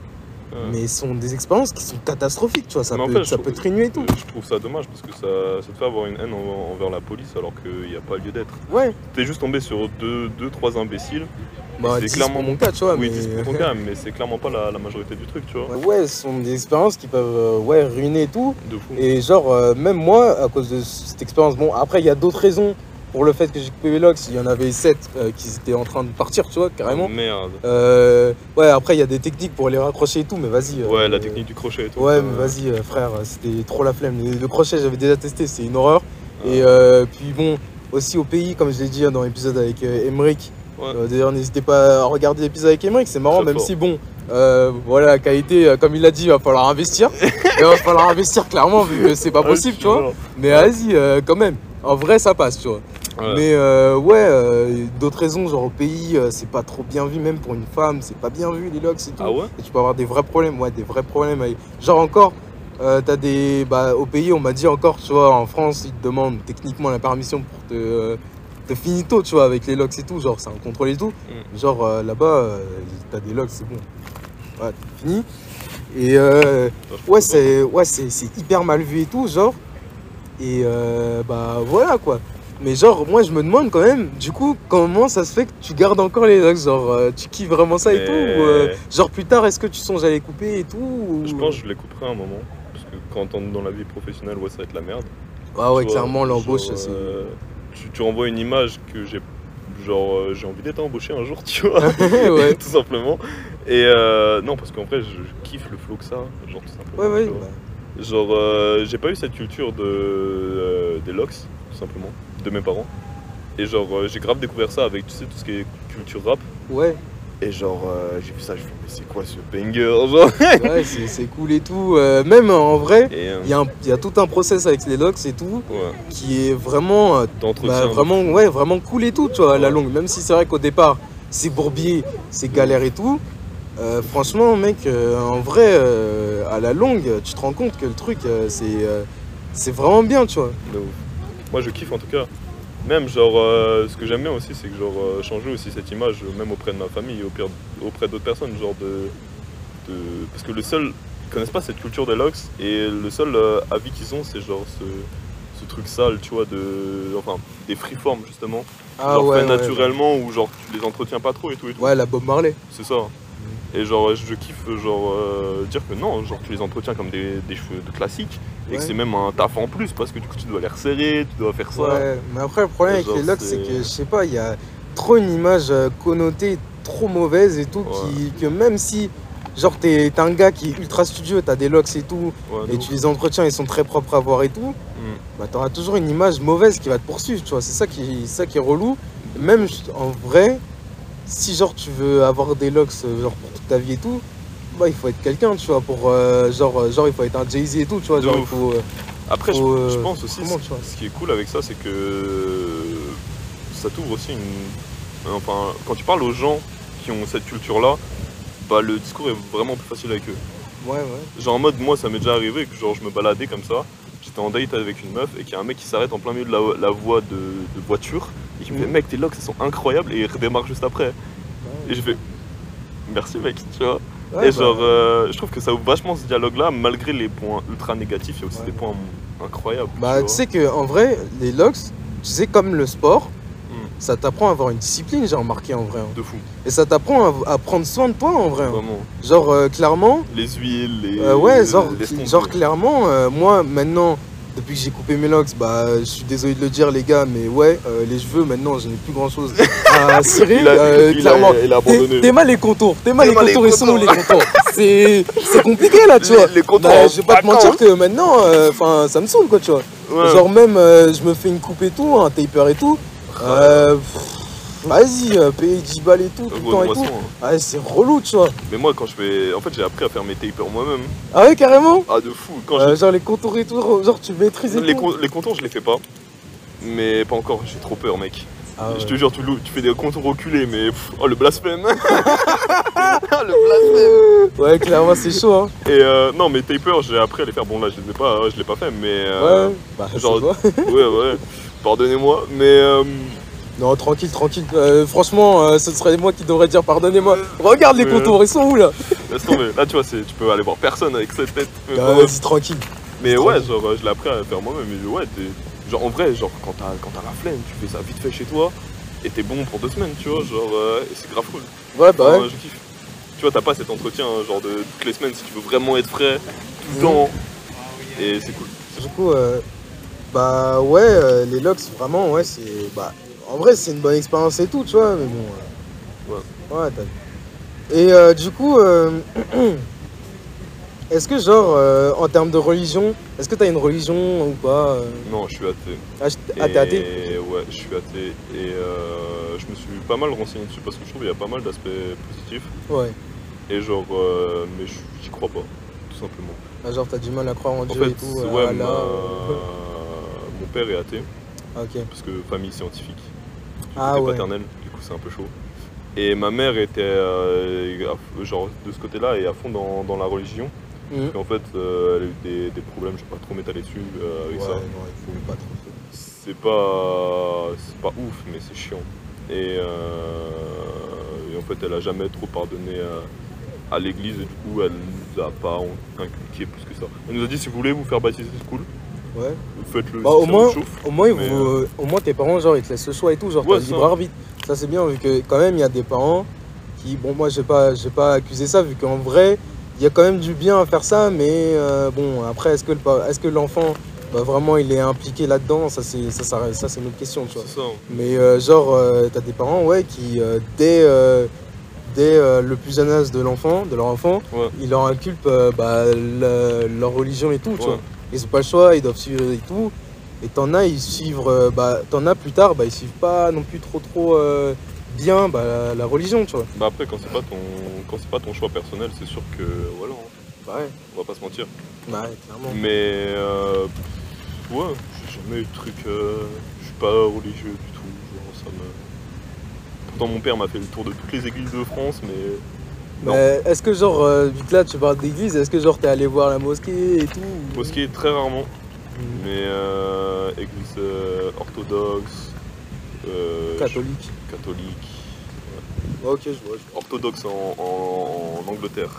Mais ce sont des expériences qui sont catastrophiques, tu vois. Ça Mais en peut, fait, ça peut te et tout. Je trouve ça dommage parce que ça, ça te fait avoir une haine en- envers la police alors qu'il n'y a pas lieu d'être. Ouais, T'es juste tombé sur deux, deux trois imbéciles. bah, c'est 10 clairement- mon cas, tu vois. oui, mais... 10 pour ton cas, mais c'est clairement pas la, la majorité du truc, tu vois. Ouais, ce sont des expériences qui peuvent euh, ouais, ruiner et tout. De fou. Et genre, euh, même moi, à cause de cette expérience, bon, après, il y a d'autres raisons pour le fait que j'ai coupé les locks. Il y en avait 7 qui étaient en train de partir, tu vois, carrément. Oh, merde. Euh, ouais, après, il y a des techniques pour les raccrocher et tout, mais vas-y. euh, Ouais, la technique du crochet et tout. Ouais, mais vas-y, euh, frère, c'était trop la flemme. Le, le crochet, j'avais déjà testé, c'est une horreur. Ouais. Et euh, puis bon, aussi au pays, comme je l'ai dit hein, dans l'épisode avec euh, Emmerich. Ouais. Euh, D'ailleurs, n'hésitez pas à regarder l'épisode avec Emmerich, c'est marrant, Très même fort. si bon, euh, voilà, la qualité, euh, comme il l'a dit, il va falloir investir. il va falloir investir clairement, vu que c'est pas Ah, possible, tu vois. Mais vas-y, euh, quand même, en vrai, ça passe, tu vois. Ouais. Mais euh, ouais, euh, d'autres raisons, genre au pays, euh, c'est pas trop bien vu, même pour une femme, c'est pas bien vu les locks et tout. Ah ouais Et tu peux avoir des vrais problèmes, ouais, des vrais problèmes. avec- Genre encore, t'as des. Bah, au pays, on m'a dit encore, tu vois, en France, ils te demandent techniquement la permission pour te. te finito, tu vois, avec les locks et tout, genre c'est un contrôle et tout. Mm. Genre là-bas, t'as des locks, c'est bon. Ouais, t'es fini. Et ouais, c'est ouais, hyper mal vu et tout, genre. Et bah voilà quoi. Mais genre, moi je me demande quand même, du coup, comment ça se fait que tu gardes encore les locks Genre, euh, tu kiffes vraiment ça et Mais- tout ou, euh, Genre, plus tard, est-ce que tu songes à les couper et tout ou- Je pense que je les couperai un moment. Parce que quand on est dans la vie professionnelle, ouais, ça va être la merde. Ah ouais, clairement, l'embauche, c'est. euh, tu, tu renvoies une image que j'ai. Genre, j'ai envie d'être embauché un jour, tu vois. ouais. tout simplement. Et euh, non, parce qu'en vrai, je, je kiffe le flow que ça. Genre, tout simplement. Ouais, ouais. bah, Genre, j'ai pas eu cette culture de, des locks, tout simplement, de mes parents. Et genre, euh, j'ai grave découvert ça avec, tu sais, tout ce qui est culture rap. ouais, Et genre, euh, j'ai vu ça, je me suis dit, mais c'est quoi ce banger genre? Ouais, c'est cool et tout. Euh, même en vrai, il y, a un- il y a tout un process avec les locks et tout ouais, qui est vraiment. Bah, vraiment, ouais, vraiment cool et tout, tu vois, à la longue. Même si c'est vrai qu'au départ, c'est bourbier, c'est galère et tout. franchement, mec, en vrai, à la longue, tu te rends compte que le truc, c'est c'est vraiment bien, tu vois. de ouf. Moi, je kiffe en tout cas. Même, genre, euh, ce que j'aime bien aussi, c'est que, genre, euh, changer aussi cette image, même auprès de ma famille, auprès, auprès d'autres personnes, genre de, de- Parce que le seul. Ils connaissent pas cette culture des locks, et le seul euh, avis qu'ils ont, c'est genre ce, ce truc sale, tu vois, de. Enfin, des freeforms, justement. Ah genre, ouais, fait ouais, naturellement, ou genre, tu les entretiens pas trop et tout et tout. Ouais, la Bob Marley. C'est ça. Et genre, je kiffe genre euh, dire que non, genre tu les entretiens comme des, des cheveux de classique et Ouais. que c'est même un taf en plus parce que du coup tu dois les resserrer, tu dois faire ça. Ouais, mais après le problème Et avec genre, les locks, c'est- que je sais pas, il y a trop une image euh, connotée, trop mauvaise et tout, qui, que même si genre t'es un gars qui est ultra studieux, t'as des locks et tout, Ouais, et tu les entretiens, ils sont très propres à voir et tout, Mm. bah t'auras toujours une image mauvaise qui va te poursuivre, tu vois, c'est ça qui, c'est ça qui est relou. Même en vrai, si genre tu veux avoir des locks euh, genre pour toute ta vie et tout, bah il faut être quelqu'un, tu vois, pour euh, genre, euh, genre il faut être un Jay-Z et tout, tu vois, De genre il ouf. faut... euh, Après, je, faut, je pense aussi, comment, ce, tu vois ce qui est cool avec ça, c'est que ça t'ouvre aussi une. Enfin, quand tu parles aux gens qui ont cette culture-là, bah le discours est vraiment plus facile avec eux. Ouais, ouais. Genre en mode, moi ça m'est déjà arrivé que genre je me baladais comme ça, j'étais en date avec une meuf et qu'il y a un mec qui s'arrête en plein milieu de la, la voie de, de voiture et qui me fait Mhm. mec tes locks elles sont incroyables et il redémarre juste après. Et je fais merci mec, tu vois. Ouais, et bah, genre euh, je trouve que ça ouvre vachement ce dialogue là malgré les points ultra négatifs, il y a aussi Ouais. des points incroyables. Bah, tu sais que en vrai, les locks, tu sais, comme le sport. Ça t'apprend à avoir une discipline, j'ai remarqué en vrai. hein. de fou, Et ça t'apprend à, à prendre soin de toi en vrai. hein. vraiment. Genre, euh, clairement, Les huiles, les. euh, ouais, genre, genre clairement, euh, moi maintenant, depuis que j'ai coupé mes locks, bah, je suis désolé de le dire, les gars, mais ouais, les cheveux, maintenant, je n'ai plus grand chose à cirer. Il a, il clairement. il a T'es abandonné. t'es mal les contours, t'es mal les contours, ils sont où les contours. C'est c'est compliqué là, tu Les- vois. les contours Bah, je vais pas te mentir que maintenant, enfin, ça me saoule quoi, tu vois. Ouais. Genre même, je me fais une coupe et tout, un taper et tout. Euh, Vas-y, euh, payer 10 balles et tout, tout le temps et tout. Ouais, c'est relou, tu vois. Mais moi, quand je fais. En fait, j'ai appris à faire mes tapers moi-même. Ah ouais, carrément Ah, de fou. Quand Euh, Genre les contours et tout, genre tu maîtrises et Les, tout. con- les contours, je les fais pas. Mais pas encore, j'ai trop peur, mec. Ah ouais. Je te jure, tu, tu fais des contours reculés, mais. oh, le blasphème Le blasphème Ouais, clairement, c'est chaud, hein. Et euh, non, mes tapers, j'ai appris à les faire. Bon, là, je les ai pas, je l'ai pas fait, mais. euh, Ouais, bah, genre- ouais, ouais. Pardonnez-moi, mais. euh, Non, tranquille, tranquille. Euh, franchement, euh, ce serait moi qui devrais dire pardonnez-moi. Regarde les contours, ils sont où là? Laisse tomber. Là, tu vois, tu peux aller voir personne avec cette tête. Mais, Ah, ouais. Vas-y, tranquille. Mais ouais, genre, je l'ai appris à faire moi-même. Et ouais, t'es- genre, en vrai, genre, quand t'as quand t'as la flemme, tu fais ça vite fait chez toi. Et t'es bon pour deux semaines, tu vois. Genre, euh, et c'est grave cool. Ouais, bah ouais. je kiffe. Tu vois, t'as pas cet entretien, hein, genre, de toutes les semaines si tu veux vraiment être frais, tout le Mhm. temps. Et c'est cool. Du coup, euh, bah ouais, euh, les locks, vraiment, ouais, c'est. Bah, en vrai, c'est une bonne expérience et tout, tu vois, mais bon. euh, ouais, t'as vu. Et euh, du coup, est-ce que, genre, en termes de religion, est-ce que t'as une religion ou pas Non, je suis athée. Ah, je- ah, t'es athée? Et ouais, je suis athée. Et je me suis pas mal renseigné dessus parce que je trouve qu'il y a pas mal d'aspects positifs. Ouais. Et genre, mais je- j'y crois pas, tout simplement. Ah, genre, t'as du mal à croire en En Dieu fait, et tout. ouais, ma- mon père est athée. ok. parce que famille scientifique. Ah côté ouais. paternel, du coup c'est un peu chaud. Et ma mère était euh, genre de ce côté-là et à fond dans, dans la religion. Mhm. Et en fait, euh, elle a eu des, des problèmes, je vais pas trop m'étaler dessus euh, avec Ouais, ça. non, il faut pas trop. C'est pas, c'est pas ouf, mais c'est chiant. Et, euh, et en fait, elle a jamais trop pardonné à, à l'église et du coup, elle nous a pas inculqué plus que ça. Elle nous a dit si vous voulez vous faire baptiser, c'est cool, Ouais. faites-le. Bah, au moins, au moins, Mais, vous- euh, au moins, tes parents, genre, ils te laissent le choix et tout, genre, Ouais, t'as libre arbitre. Ça, c'est bien, vu que quand même, il y a des parents qui, bon, moi, j'ai pas, j'ai pas accusé ça, vu qu'en vrai, il y a quand même du bien à faire ça, mais euh, bon, après, est-ce que, le est-ce que l'enfant, bah, vraiment, il est impliqué là-dedans? Ça, c'est, ça, ça, ça, c'est une autre question, tu vois. Ça. Mais euh, genre, euh, t'as des parents, ouais, qui, euh, dès, euh, dès euh, le plus jeune âge de l'enfant, de leur enfant, Ouais. ils leur inculpent euh, bah, le- leur religion et tout, tu vois. Ils ont pas le choix, ils doivent suivre et tout. Et t'en as, ils suivent, euh, bah, t'en as plus tard, bah, ils suivent pas non plus trop trop euh, bien bah, la, la religion, tu vois. Bah après quand c'est pas ton quand c'est pas ton choix personnel, c'est sûr que voilà, hein, Bah ouais, on va pas se mentir. bah ouais, clairement. Mais euh, ouais, j'ai jamais eu de truc. euh, je suis pas religieux du tout. Genre, ça me... Pourtant mon père m'a fait le tour de toutes les églises de France, mais. Mais est-ce que genre, euh, vu que là tu parles d'église, est-ce que genre t'es allé voir la mosquée et tout ou- mosquée très rarement. Mais euh, église euh, orthodoxe, euh, Catholique. catholique, Ok, je vois. je vois. orthodoxe en, en- en Angleterre.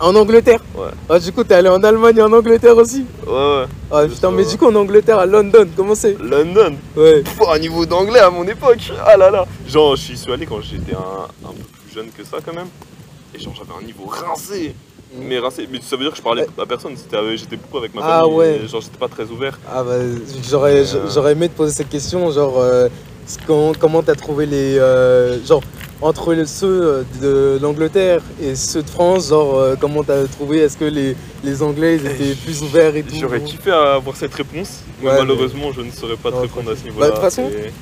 En Angleterre? Ouais. Ah, du coup, t'es allé en Allemagne et en Angleterre aussi? Ouais, ouais. Ah, Juste, putain, mais euh, du coup, en Angleterre, à London, comment c'est? London? Ouais. Pff, un niveau d'anglais à mon époque. Ah là là. Genre, je suis allé quand j'étais un, un peu plus jeune que ça quand même. Et genre, j'avais un niveau rincé. Mais rincé. Mais ça veut dire que je parlais à personne. J'étais beaucoup avec ma Ah famille. ouais. Genre, j'étais pas très ouvert. Ah, bah, j'aurais euh, aimé te poser cette question, genre, euh, comment comment t'as trouvé les. euh, genre, entre ceux de l'Angleterre et ceux de France, genre, comment t'as trouvé Est-ce que les, les Anglais ils étaient plus ouverts et tout? J'aurais kiffé avoir cette réponse. Mais Ouais, malheureusement, je ne saurais pas te Non, répondre à ce Bah, niveau-là. de toute façon- Et-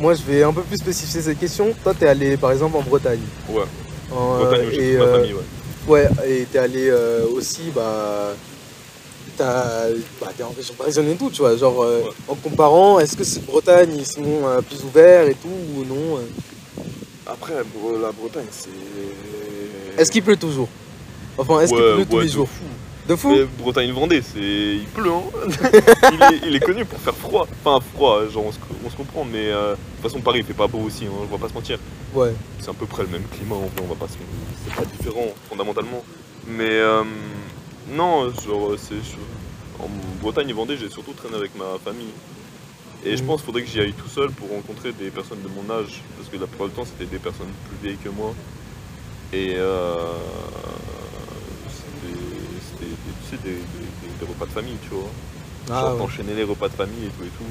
Moi, je vais un peu plus spécifier cette question. Toi, t'es allé par exemple en Bretagne. Ouais. Bretagne, et, ma euh, famille, ouais. Ouais, et t'es allé euh, aussi, bah. T'as, bah, t'es en région parisienne et tout, tu vois. Genre, euh, Ouais. en comparant, est-ce que c'est Bretagne, ils sont euh, plus ouverts et tout, ou non Après, la Bretagne, c'est. Est-ce qu'il pleut toujours? Enfin, est-ce Ouais, qu'il pleut tous les jours? fou. De fou Mais Bretagne-Vendée, c'est. Il pleut, hein il, est, il est connu pour faire froid. Enfin, froid, genre, on se, on se comprend, mais euh, de toute façon, Paris, il fait pas beau aussi, hein, on va pas se mentir. Ouais. C'est à peu près le même climat, en vrai, on va pas se. C'est pas différent, fondamentalement. Mais. euh, non, genre, c'est. En Bretagne et Vendée, j'ai surtout traîné avec ma famille. Et je Mhm. pense qu'il faudrait que j'y aille tout seul pour rencontrer des personnes de mon âge, parce que la plupart du temps, c'était des personnes plus vieilles que moi. Et euh, tu sais, des, des- des- des repas de famille, tu vois. Ah, Genre ouais. t'enchaînais les repas de famille et tout et tout.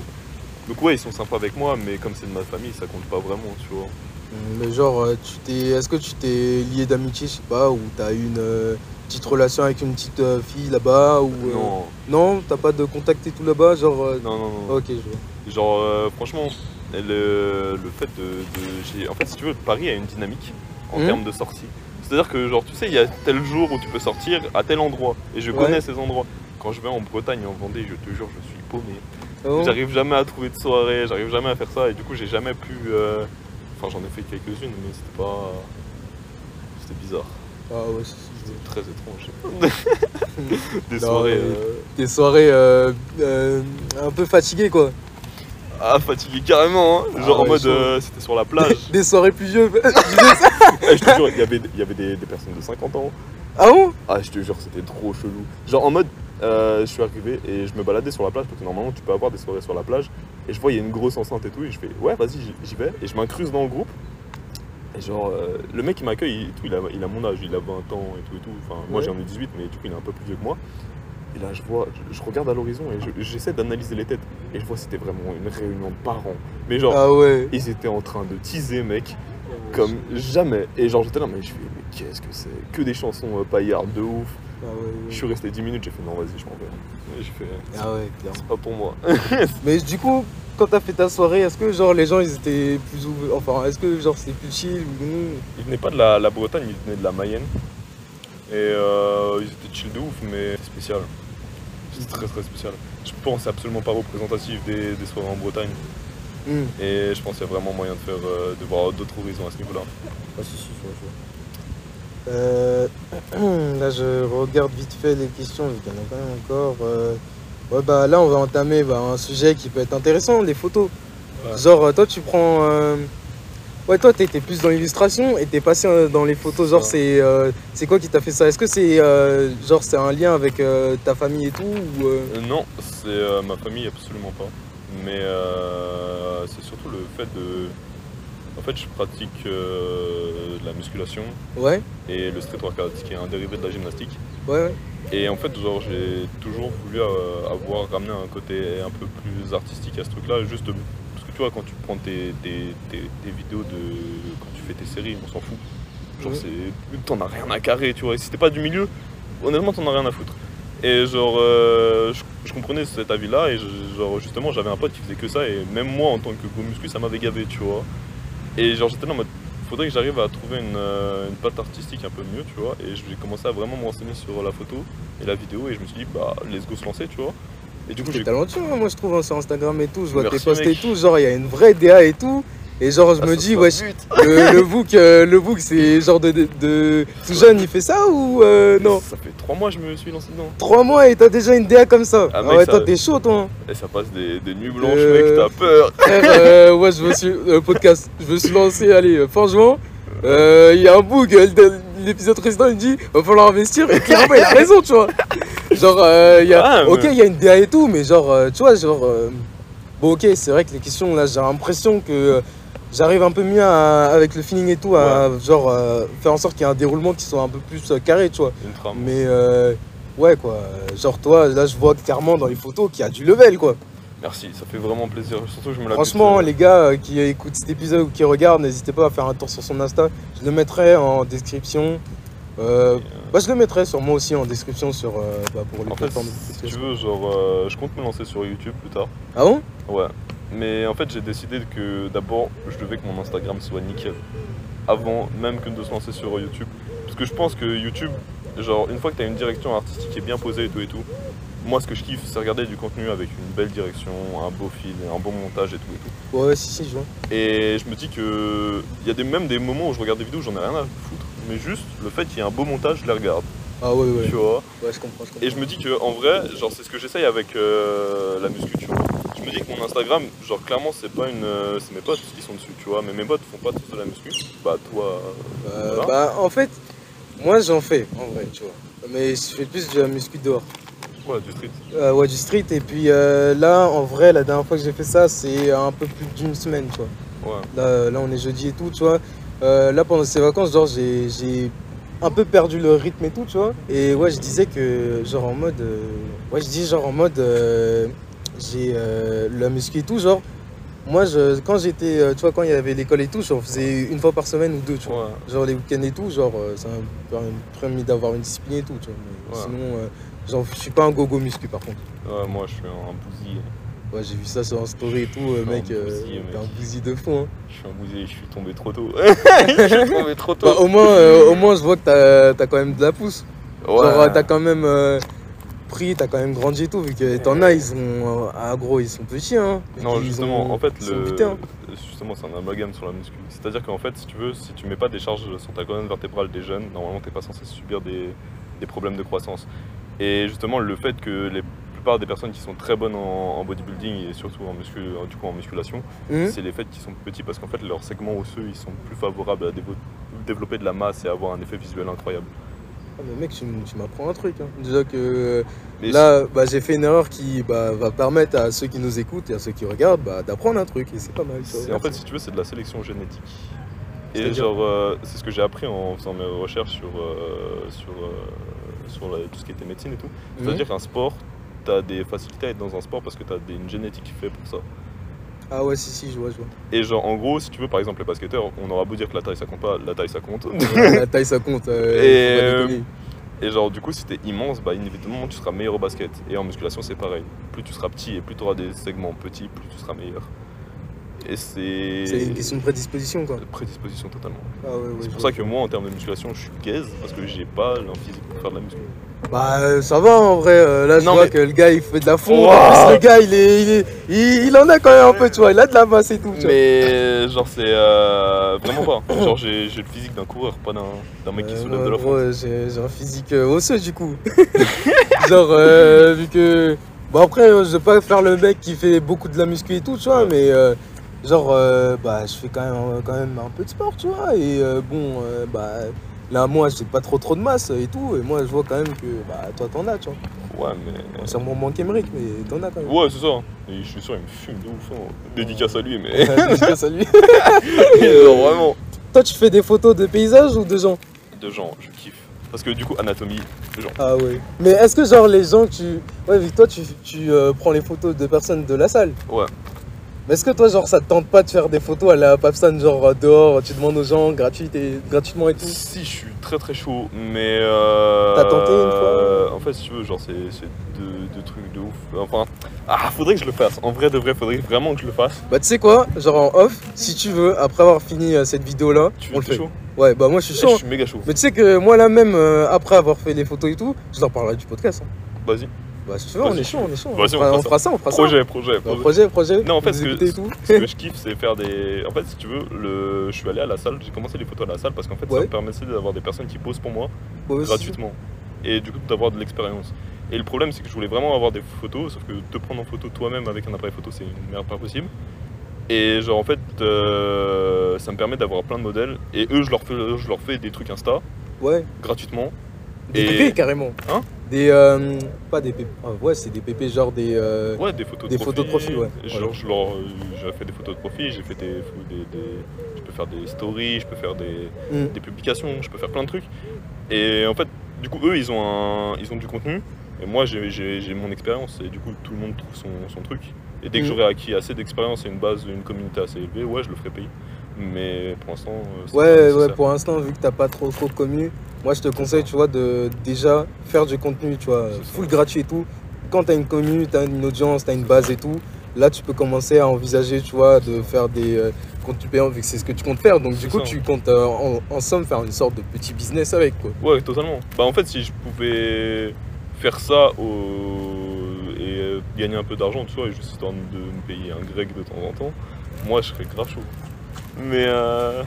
Donc ouais, ils sont sympas avec moi, mais comme c'est de ma famille, ça compte pas vraiment, tu vois. Mais genre, euh, tu t'es, est-ce que tu t'es lié d'amitié, je sais pas, ou t'as eu une euh, petite relation avec une petite euh, fille là-bas, ou euh, Non, non, t'as pas de contact et tout là-bas, genre. euh, non, non, non. Ok, je vois. Genre, euh, franchement, le, le fait de. en fait, si tu veux, Paris a une dynamique en Mhm. termes de sortie. C'est-à-dire que, genre, tu sais, il y a tel jour où tu peux sortir à tel endroit. Et je Ouais. connais ces endroits. Quand je vais en Bretagne, en Vendée, je te jure, je suis paumé. Oh. J'arrive jamais à trouver de soirée, j'arrive jamais à faire ça. Et du coup, j'ai jamais pu. euh, Enfin, j'en ai fait quelques-unes, mais c'était pas. C'était bizarre. Ah ouais, c'est- C'était très étrange. Des Non, soirées. euh, Des soirées euh, un peu fatiguées quoi. Ah, fatigué carrément, hein. Ah Genre en mode. euh, c'était sur la plage. Des soirées pluvieuses. Eh, je te jure, il y avait, il y avait des, des personnes de 50 ans. ah bon? Ah, je te jure, c'était trop chelou. Genre en mode, euh, je suis arrivé et je me baladais sur la plage parce que normalement tu peux avoir des soirées sur la plage. Et je vois, il y a une grosse enceinte et tout. Et je fais, ouais, vas-y, j'y- vais. Et je m'incruse dans le groupe. Et genre, euh, le mec qui m'accueille, il a, il a mon âge, il a 20 ans et tout et tout. Enfin, moi Ouais. j'en ai 18, mais du coup, il est un peu plus vieux que moi. Et là, je vois, je, je regarde à l'horizon et je- j'essaie d'analyser les têtes. Et je vois, c'était vraiment une réunion de parents. Mais genre, Ah ouais. ils étaient en train de teaser, mec comme jamais. Et genre j'étais là, mais je fais, mais qu'est-ce que c'est? Que des chansons euh, paillardes de ouf. Ah ouais, Je suis resté 10 minutes, j'ai fait non, vas-y, je m'en vais. Et j'ai fait, Ah ouais, c'est pas pour moi. Mais du coup, quand t'as fait ta soirée, est-ce que genre les gens ils étaient plus ouverts Enfin, est-ce que genre c'était plus chill ou non? Ils venaient pas de la, la Bretagne, ils venaient de la Mayenne. Et euh, ils étaient chill de ouf, mais c'est spécial. C'est très très spécial. Je pense absolument pas représentatif des, des soirées en Bretagne. Hmm. Et je pense qu'il y a vraiment moyen de faire euh, de voir d'autres horizons à ce niveau-là. Ah si, si, je vois, je vois. Euh, là, je regarde vite fait les questions, vu qu'il y en a quand même encore. euh. Ouais, bah là, on va entamer bah, un sujet qui peut être intéressant, les photos. Ouais. Genre, toi, tu prends. euh, Ouais, toi, t'étais plus dans l'illustration et t'es passé euh, dans les photos. Genre, c'est euh, c'est quoi qui t'a fait ça? Est-ce que c'est euh, genre c'est un lien avec euh, ta famille et tout ou, euh, non, c'est ma famille absolument pas. Mais euh, c'est surtout le fait de. En fait, je pratique de la musculation Ouais, et le street workout, qui est un dérivé de la gymnastique. ouais, ouais. Et en fait, genre, j'ai toujours voulu avoir ramené un côté un peu plus artistique à ce truc-là, juste de- quand tu prends tes, tes- tes- tes vidéos de quand tu fais tes séries, on s'en fout. Genre, c'est t'en as rien à carrer, tu vois. Et si t'es pas du milieu, honnêtement, t'en as rien à foutre. Et genre, euh, je, je comprenais cet avis-là, et je- genre, justement, j'avais un pote qui faisait que ça, et même moi, en tant que go muscu, ça m'avait gavé, tu vois. Et genre, j'étais là en mode, faudrait que j'arrive à trouver une, euh, une patte artistique un peu mieux, tu vois. Et j'ai commencé à vraiment me renseigner sur la photo et la vidéo, et je me suis dit, bah, let's go se lancer, tu vois. Et du coup, j'ai. talentueux, hein, moi je trouve, hein, sur Instagram et tout. Je vois tes Merci, posts et mec. tout. Genre, il y a une vraie DA et tout. Et genre, je Ah, me ça dis, un wesh, but. le, le book, euh, le book, c'est genre de, de, de- tout jeune, il fait ça ou euh, non? Ça fait 3 mois que je me suis lancé dedans. Trois mois et t'as déjà une DA comme ça. Ah, Ah, mec, ouais, ça- toi, t'es chaud, toi. hein. Et ça passe des, des nuits blanches, Euh, mec, t'as peur. Frère, euh, ouais, je me suis. euh, podcast, je me suis lancé, allez, euh, fin juin. Euh, Il y a un bug, euh, l'épisode précédent, il dit va falloir investir. Et clairement, il a raison, tu vois. Genre, euh, il y a. Ah, ok, il y a une DA et tout, mais genre, euh, tu vois, genre. euh, bon, ok, c'est vrai que les questions, là, j'ai l'impression que. J'arrive un peu mieux à- avec le feeling et tout à genre euh, faire en sorte qu'il y ait un déroulement qui soit un peu plus carré, tu vois. Mais euh, ouais quoi, genre toi là je vois clairement dans les photos qu'il y a du level quoi. Merci, ça fait vraiment plaisir. Surtout je me Franchement, euh, les gars euh, qui écoutent cet épisode ou qui regardent, n'hésitez pas à faire un tour sur son Insta. Je le mettrai en description. Euh, bah, je le mettrai sur moi aussi en description sur, euh, bah, pour les En plateformes. si tu veux, genre, euh, je compte me lancer sur YouTube plus tard. Ah bon? Ouais. Mais en fait, j'ai décidé que d'abord, je devais que mon Instagram soit nickel. Avant même que de se lancer sur YouTube. Parce que je pense que YouTube, genre, une fois que tu as une direction artistique qui est bien posée et tout et tout, moi, ce que je kiffe, c'est regarder du contenu avec une belle direction, un beau fil, un bon montage et tout et tout. Ouais, ouais, si, si, je vois. Et je me dis que il y a des, même des moments où je regarde des vidéos, j'en ai rien à foutre. Mais juste le fait qu'il y ait un beau montage, je les regarde. Ah ouais, ouais. Tu vois Ouais, je comprends, je comprends. Et je me dis que en vrai, genre c'est ce que j'essaye avec euh, la muscu, tu vois. Je me dis que mon Instagram, genre clairement c'est pas une, euh, c'est mes potes qui sont dessus, tu vois. Mais mes potes font pas tous de la muscu. Bah toi, Euh, voilà. Bah, en fait, moi j'en fais en vrai, tu vois. Mais je fais plus de la muscu dehors. Ouais, du street. Euh, ouais, du street. Et puis euh, là, en vrai, la dernière fois que j'ai fait ça, c'est un peu plus d'une semaine, tu vois. Ouais. Là, là, on est jeudi et tout, tu vois. Euh, là, pendant ces vacances, genre, j'ai un peu perdu le rythme et tout, tu vois. Et ouais, je disais que, genre, en mode. ouais, je dis, genre, en mode. j'ai la muscu et tout, genre. Moi, je, quand j'étais. tu vois, quand il y avait l'école et tout, j'en faisais une fois par semaine ou deux, tu vois. Ouais. Genre, les week-ends et tout, genre, ça m'a permis d'avoir une discipline et tout, tu vois. Mais Ouais. sinon, genre, je suis pas un gogo muscu par contre. Ouais, moi je suis un bousille. Ouais, j'ai vu ça sur un story et tout, euh, Je suis un mec, euh, t'es un bousille de hein. Je suis un bousille, je suis tombé trop tôt. je suis tombé trop tôt. Bah, au, moins, euh, au moins, je vois que t'as as quand même de la pousse. Genre, euh, t'as quand même euh, pris, t'as quand même grandi et tout, vu que t'en as, ils sont. euh, ah, gros, ils sont petits, hein. Non, Ils justement, ont- en fait, le... hein. justement, c'est un amalgame sur la muscu. C'est-à-dire qu'en fait, si tu veux, si tu mets pas des charges sur ta colonne vertébrale des jeunes, normalement, t'es pas censé subir des, des problèmes de croissance. Et justement, le fait que les plupart des personnes qui sont très bonnes en, en bodybuilding et surtout en, muscu, du coup, en musculation, Hum. c'est les faits qu'ils sont petits parce qu'en fait, leurs segments osseux, ils sont plus favorables à développer de la masse et avoir un effet visuel incroyable. Ah, mais mec, tu, m'apprends un truc. Hein. Déjà que euh, Mais là, bah, j'ai fait une erreur qui bah, va permettre à ceux qui nous écoutent et à ceux qui regardent bah, d'apprendre un truc. Et c'est pas mal. en fait, si tu veux, c'est de la sélection génétique. Et genre, euh, c'est ce que j'ai appris en faisant mes recherches sur, euh, sur, euh, sur la- tout ce qui était médecine et tout. C'est-à-dire qu'un sport, tu as des facilités à être dans un sport parce que tu as une génétique qui fait pour ça. Ah ouais, si, si, je vois, je vois. Et genre, en gros, si tu veux, par exemple, les basketteurs, on aura beau dire que la taille ça compte pas, la taille ça compte. Ouais, la taille, ça compte. euh, Et, euh. Et genre, du coup, si t'es immense, bah inévitablement tu seras meilleur au basket. Et en musculation, c'est pareil. Plus tu seras petit et plus tu auras des segments petits, plus tu seras meilleur. Et c'est. C'est une question de prédisposition, quoi. de prédisposition totalement. Ah ouais, ouais, C'est pour ça que moi, en termes de musculation, je suis gaze parce que j'ai pas un physique pour faire de la muscu. Bah euh, ça va en vrai, euh, là je Non, vois mais- que le gars il fait de la Wow. en plus le gars il est, il, est il, il en a quand même un peu tu vois, il a de la masse et tout tu vois. Mais genre, c'est euh, vraiment pas. Genre, j'ai le physique d'un coureur, pas d'un mec qui Euh, soulève moi, de la fonte. j'ai j'ai un physique euh, osseux du coup. Genre euh, vu que... Bon après euh, je vais pas faire le mec qui fait beaucoup de la muscu et tout tu vois, Ouais. mais euh, genre euh, bah je fais quand même, quand même un peu de sport tu vois, et euh, bon euh, bah... Là, moi, j'ai pas trop trop de masse et tout, et moi, je vois quand même que bah, toi, t'en as, tu vois. Ouais, mais. C'est mon manque Emmerich, mais t'en as quand même. Ouais, c'est ça. Et je suis sûr, il me fume de ouf. hein. Dédicace à lui, mais. Dédicace à lui. genre, vraiment. Toi, tu fais des photos de paysages ou de gens? De gens, je kiffe. Parce que du coup, anatomie, de gens. Ah ouais. Mais est-ce que genre les gens que tu... Ouais, vu que toi, tu, tu euh, prends les photos de personnes de la salle? Ouais. Mais est-ce que toi, genre, ça te tente pas de faire des photos à la Papsan, genre euh, dehors, tu demandes aux gens gratuit et, gratuitement et tout Si, je suis très très chaud, mais. Euh, T'as tenté une fois euh, En fait, si tu veux, genre, c'est deux, deux trucs de ouf. Enfin. Ah, faudrait que je le fasse. En vrai, de vrai, faudrait vraiment que je le fasse. Bah, tu sais quoi Genre en off, si tu veux, après avoir fini euh, cette vidéo-là, Tu on le fait. chaud? Ouais, bah moi, je suis chaud. Je suis méga chaud. Mais tu sais que moi, là même, euh, après avoir fait les photos et tout, je leur parlerai du podcast. hein. Vas-y. Bah, si tu veux, on est chaud, on est chaud. Vas-y, on, fera, fera on fera ça, on fera ça. Projet, projet, Bah, projet. projet. Non, en fait, ce que-. Ce je kiffe, c'est faire des. En fait, si tu veux, le... je suis allé à la salle, j'ai commencé les photos à la salle parce qu'en fait, ça me permettait d'avoir des personnes qui posent pour moi Ouais, gratuitement et du coup d'avoir de l'expérience. Et le problème, c'est que je voulais vraiment avoir des photos, sauf que te prendre en photo toi-même avec un appareil photo, c'est une merde pas possible. Et genre, en fait, euh, ça me permet d'avoir plein de modèles et eux, je leur fais, je leur fais des trucs Insta Ouais, gratuitement. des Et- carrément. Hein? Des. euh, pas des. Ah, ouais, c'est des pépés genre des. euh, Ouais, des photos Des de photos de profil, ouais. Genre, je leur, euh, j'ai fait des photos de profil, j'ai fait des, des, des- Je peux faire des stories, je peux faire des, hmm. des publications, je peux faire plein de trucs. Et en fait, du coup, eux, ils ont, un, ils ont du contenu. Et moi, j'ai- j'ai j'ai mon expérience. Et du coup, tout le monde trouve son, son truc. Et dès que Mm. j'aurai acquis assez d'expérience et une base, une communauté assez élevée, ouais, je le ferai payer. Mais pour l'instant, euh, Ouais, ouais, pour l'instant, vu que t'as pas trop trop commu, moi je te conseille, tu vois, de déjà faire du contenu, tu vois, ça. full gratuit et tout. Quand t'as une commu, t'as une audience, t'as une base et tout, là tu peux commencer à envisager, tu vois, de faire des euh, contenus payants vu que c'est ce que tu comptes faire. Donc du coup, ça. tu comptes euh, en, en somme faire une sorte de petit business avec, quoi. Ouais, totalement. Bah, en fait, si je pouvais faire ça au... et euh, gagner un peu d'argent, tu vois, et juste histoire de me payer un grec de temps en temps, moi, je serais grave chaud. Mais euh,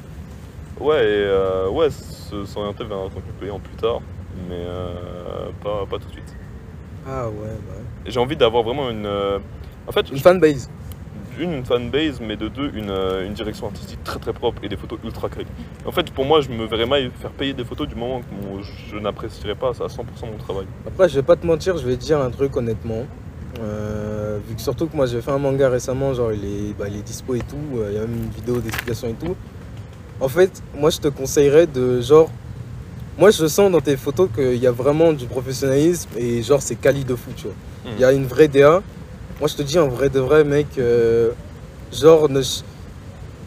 ouais, et, euh, ouais, s'orienter vers un contenu payant plus tard, mais euh, pas, pas tout de suite. Ah ouais, bah ouais. Et J'ai envie d'avoir vraiment une... euh, en fait, Une fanbase. une, une fanbase, mais de deux, une, euh, une direction artistique très très propre et des photos ultra quali. En fait, pour moi, je me verrais mal faire payer des photos du moment que je n'apprécierais pas à 100% mon travail. Après, je vais pas te mentir, je vais te dire un truc honnêtement. Euh, vu que surtout que moi j'ai fait un manga récemment, genre il est, bah, il est dispo et tout, euh, il y a même une vidéo d'explication et tout. En fait, moi je te conseillerais de genre. Moi je sens dans tes photos qu'il y a vraiment du professionnalisme et genre c'est quali de fou, tu vois. Il y a une vraie DA. Moi je te dis en vrai de vrai, mec, euh, genre ne ch-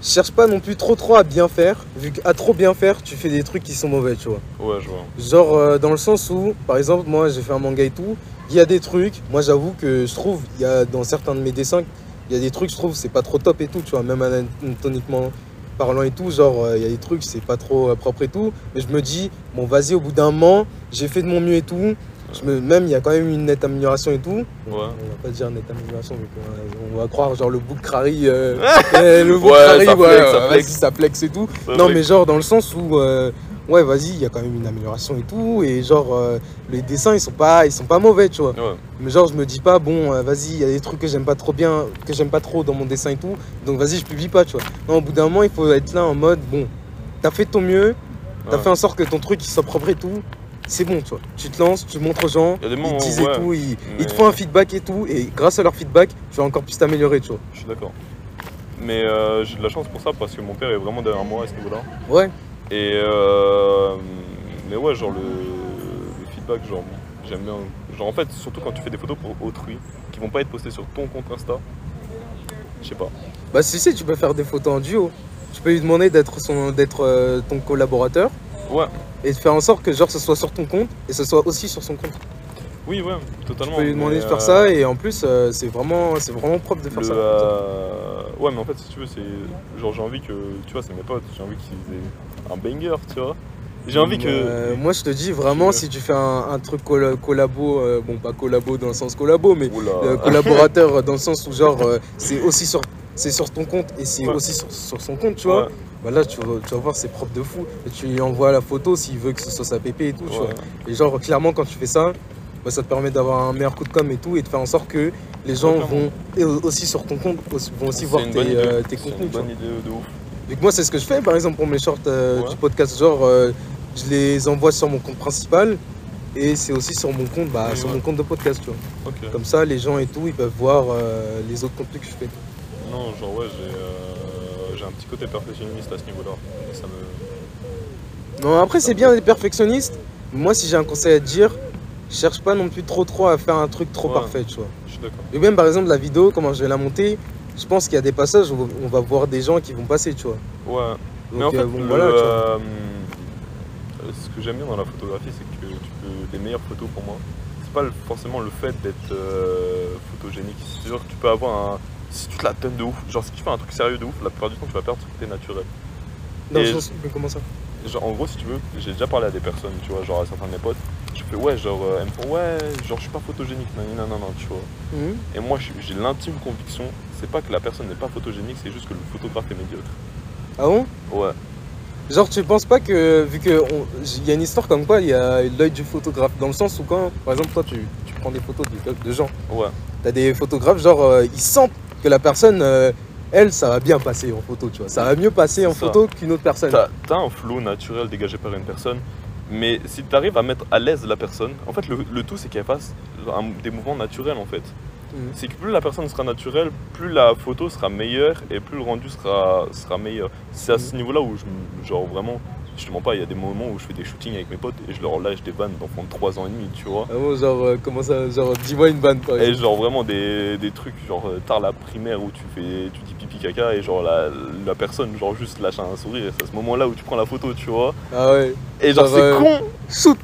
cherche pas non plus trop trop à bien faire, vu qu'à trop bien faire, tu fais des trucs qui sont mauvais, tu vois. Ouais, je vois. Genre dans le sens où, par exemple, moi j'ai fait un manga et tout, il y a des trucs, moi j'avoue que je trouve, il y a dans certains de mes dessins, il y a des trucs, je trouve, c'est pas trop top et tout, tu vois, même anatomiquement parlant et tout, genre euh, il y a des trucs, c'est pas trop euh, propre et tout, mais je me dis, bon vas-y, au bout d'un moment, j'ai fait de mon mieux et tout, je me, même il y a quand même une nette amélioration et tout, Ouais. on va pas dire nette amélioration, va- on va croire genre le book crari, euh, le book Ouais, crari, ça ouais, flex, ça flex. ça flex et tout. Non, mais genre dans le sens où, euh, ouais, vas-y, il y a quand même une amélioration et tout, et genre euh, les dessins ils sont pas, ils sont pas mauvais, tu vois. Ouais, Mais genre je me dis pas, bon, euh, vas-y, il y a des trucs que j'aime pas trop bien, que j'aime pas trop dans mon dessin et tout, donc vas-y, je publie pas, tu vois. Non, au bout d'un moment, il faut être là en mode, bon, t'as fait ton mieux, t'as Ouais. fait en sorte que ton truc il soit propre et tout. C'est bon, tu vois. Tu te lances, tu montres aux gens, Il y a des ils moments te disent ouais, et tout, ils, te font un feedback et tout, et grâce à leur feedback, tu vas encore plus t'améliorer, tu vois. je suis d'accord. Mais euh, j'ai de la chance pour ça parce que mon père est vraiment derrière moi à ce niveau-là. Ouais, Et euh, mais ouais, genre le, le feedback, genre j'aime bien. Genre en fait, surtout quand tu fais des photos pour autrui qui vont pas être postées sur ton compte Insta. Je sais pas. Bah si si, tu peux faire des photos en duo. Tu peux lui demander d'être son d'être euh, ton collaborateur Ouais, et de faire en sorte que genre ce soit sur ton compte et ce soit aussi sur son compte. oui, ouais, Tu totalement. peux lui demander de faire euh, ça et en plus euh, c'est vraiment c'est vraiment propre de faire le, ça. euh, Ouais, mais en fait, si tu veux, c'est genre j'ai envie que tu vois, c'est mes potes, j'ai envie qu'ils aient un banger, tu vois. J'ai envie que. Euh, moi je te dis vraiment si tu fais un, un truc colla- collabo, euh, bon pas collabo dans le sens collabo mais euh, collaborateur dans le sens où genre c'est aussi sur c'est sur ton compte et c'est Ouais. aussi sur, sur son compte tu vois. Ouais, Bah là tu vas, tu vas voir c'est propre de fou et tu lui envoies la photo s'il veut que ce soit sa pépé et tout tu vois. Et genre, clairement, quand tu fais ça, bah, ça te permet d'avoir un meilleur coup de com et tout, et de faire en sorte que les gens vont, et aussi sur ton compte, vont aussi voir tes, C'est contenus. une bonne idée de ouf. Que moi, c'est ce que je fais, par exemple, pour mes shorts euh, Ouais. du podcast, genre, euh, je les envoie sur mon compte principal, et c'est aussi sur mon compte, bah, Oui, sur ouais. mon compte de podcast, tu vois. Comme ça, les gens et tout, ils peuvent voir euh, les autres contenus que je fais. Non, genre ouais, j'ai un petit côté perfectionniste à ce niveau-là. Me. Non, après, c'est bien d'être perfectionniste. Moi, si j'ai un conseil à te dire, cherche pas non plus trop trop à faire un truc trop Ouais. parfait, tu vois. Je suis d'accord. Et même par exemple la vidéo, comment je vais la monter, je pense qu'il y a des passages où on va voir des gens qui vont passer, tu vois. Ouais. Donc Mais en fait, euh, bon, le, voilà, tu vois. euh, ce que j'aime bien dans la photographie, c'est que tu peux, les meilleures photos pour moi, c'est pas forcément le fait d'être euh, photogénique. C'est sûr que tu peux avoir un. Si tu te la donnes de ouf, genre si tu fais un truc sérieux de ouf, la plupart du temps tu vas perdre ce côté naturel. Non, je pense- comment ça? Genre, en gros, si tu veux, j'ai déjà parlé à des personnes, tu vois, genre à certains de mes potes, je fais ouais, genre, euh, elle me fait ouais, genre je suis pas photogénique, non, non, non, non, tu vois. Mhm. Et moi, j'ai l'intime conviction, c'est pas que la personne n'est pas photogénique, c'est juste que le photographe est médiocre. Ah bon? Ouais, Genre, tu penses pas que, vu que on- il y a une histoire comme quoi, il y a l'œil du photographe, dans le sens où quand, par exemple, toi, tu, tu prends des photos de, de gens, ouais, t'as des photographes, genre, euh, ils sentent que la personne, euh, elle, ça va bien passer en photo, tu vois. Ça va mieux passer en ça. photo qu'une autre personne. T'as t'as un flow naturel dégagé par une personne, mais si tu arrives à mettre à l'aise la personne, en fait, le, le tout, c'est qu'elle fasse un- des mouvements naturels, en fait. Mhm. C'est que plus la personne sera naturelle, plus la photo sera meilleure et plus le rendu sera, sera meilleur. C'est à ce Mhm. niveau-là où, je, genre vraiment, je te mens pas, il y a des moments où je fais des shootings avec mes potes et je leur lâche des vannes d'enfants de 3 ans et demi, tu vois. Ah bon, genre, euh, comment ça, genre, dis-moi une vanne, par Et exemple. genre vraiment des, des trucs, genre euh, tard la primaire où tu fais tu dis pipi caca et genre la, la personne genre juste lâche un sourire et c'est à ce moment là où tu prends la photo tu vois. Ah ouais. Et genre, Genre, c'est euh, con Shoot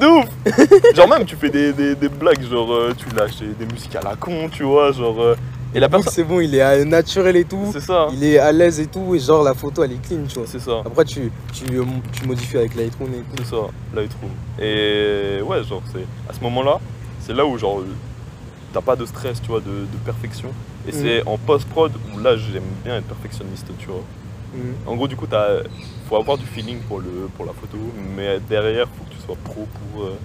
de ouf Genre même tu fais des, des, des blagues, genre euh, tu lâches des, des musiques à la con, tu vois, genre... euh, et la personne... c'est bon, il est euh, naturel et tout. C'est ça, Il est à l'aise et tout, et genre, la photo, elle est clean, tu vois. c'est ça, Après, tu, tu, tu modifies avec Lightroom et tout. c'est ça, Lightroom. Et ouais, genre c'est... À ce moment-là, c'est là où genre... T'as pas de stress, tu vois, de, de perfection. Et Mhm. c'est en post-prod où là j'aime bien être perfectionniste, tu vois. Mhm. En gros, du coup, t'as, faut avoir du feeling pour, le, pour la photo, mais derrière, faut que tu sois pro pour, euh,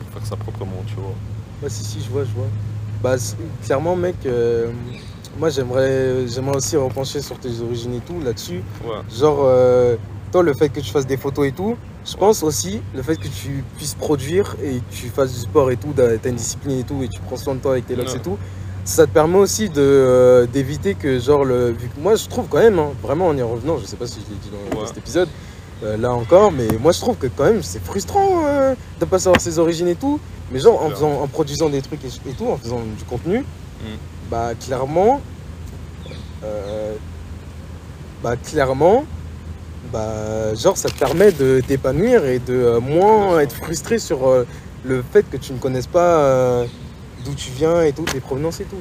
pour faire ça proprement, tu vois. Si, si, je vois, je vois. Bah, clairement, mec, euh, moi, j'aimerais j'aimerais aussi repencher sur tes origines et tout, là-dessus. Ouais, Genre, euh, toi, le fait que tu fasses des photos et tout, je pense aussi le fait que tu puisses produire et que tu fasses du sport et tout, t'as une discipline et tout, et tu prends soin de toi avec tes locks et tout, ça te permet aussi de euh, d'éviter que, genre, le, vu que moi, je trouve quand même, hein, vraiment en y revenant, je sais pas si je l'ai dit dans, cet épisode, euh, là encore, mais moi, je trouve que quand même, c'est frustrant euh, de pas savoir ses origines et tout, mais genre, en, faisant, en produisant des trucs et, et tout, en faisant du contenu, Mm. bah, clairement, euh, bah, clairement, bah, genre ça te permet de t'épanouir et de moins être frustré sur le fait que tu ne connaisses pas d'où tu viens et tout, tes provenances et tout.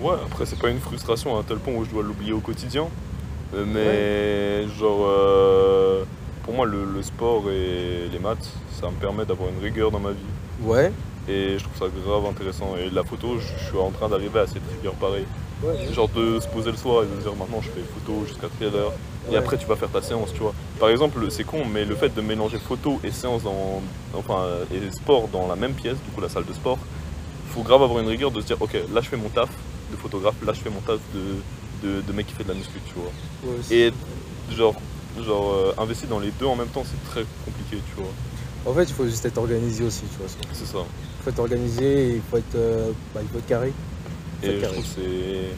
ouais après, c'est pas une frustration à un tel point où je dois l'oublier au quotidien, euh, mais genre, euh, pour moi, le, le sport et les maths, ça me permet d'avoir une rigueur dans ma vie. Ouais. Et je trouve ça grave intéressant. Et la photo, je je suis en train d'arriver à cette rigueur pareil. ouais. Genre de se poser le soir et de dire maintenant je fais photo jusqu'à telle heure? Et Ouais. après tu vas faire ta séance, tu vois. Par exemple, c'est con, mais le fait de mélanger photo et séance dans, enfin, et sport dans la même pièce, du coup la salle de sport, faut grave avoir une rigueur de se dire ok, là je fais mon taf de photographe, là je fais mon taf de, de, de mec qui fait de la muscu, tu vois. Ouais, Et genre, genre euh, investir dans les deux en même temps, c'est très compliqué, tu vois. En fait, il faut juste être organisé aussi, tu vois. C'est ça. Il faut être organisé et il faut être, euh, bah, il faut être carré. Et C'est je carré. trouve que c'est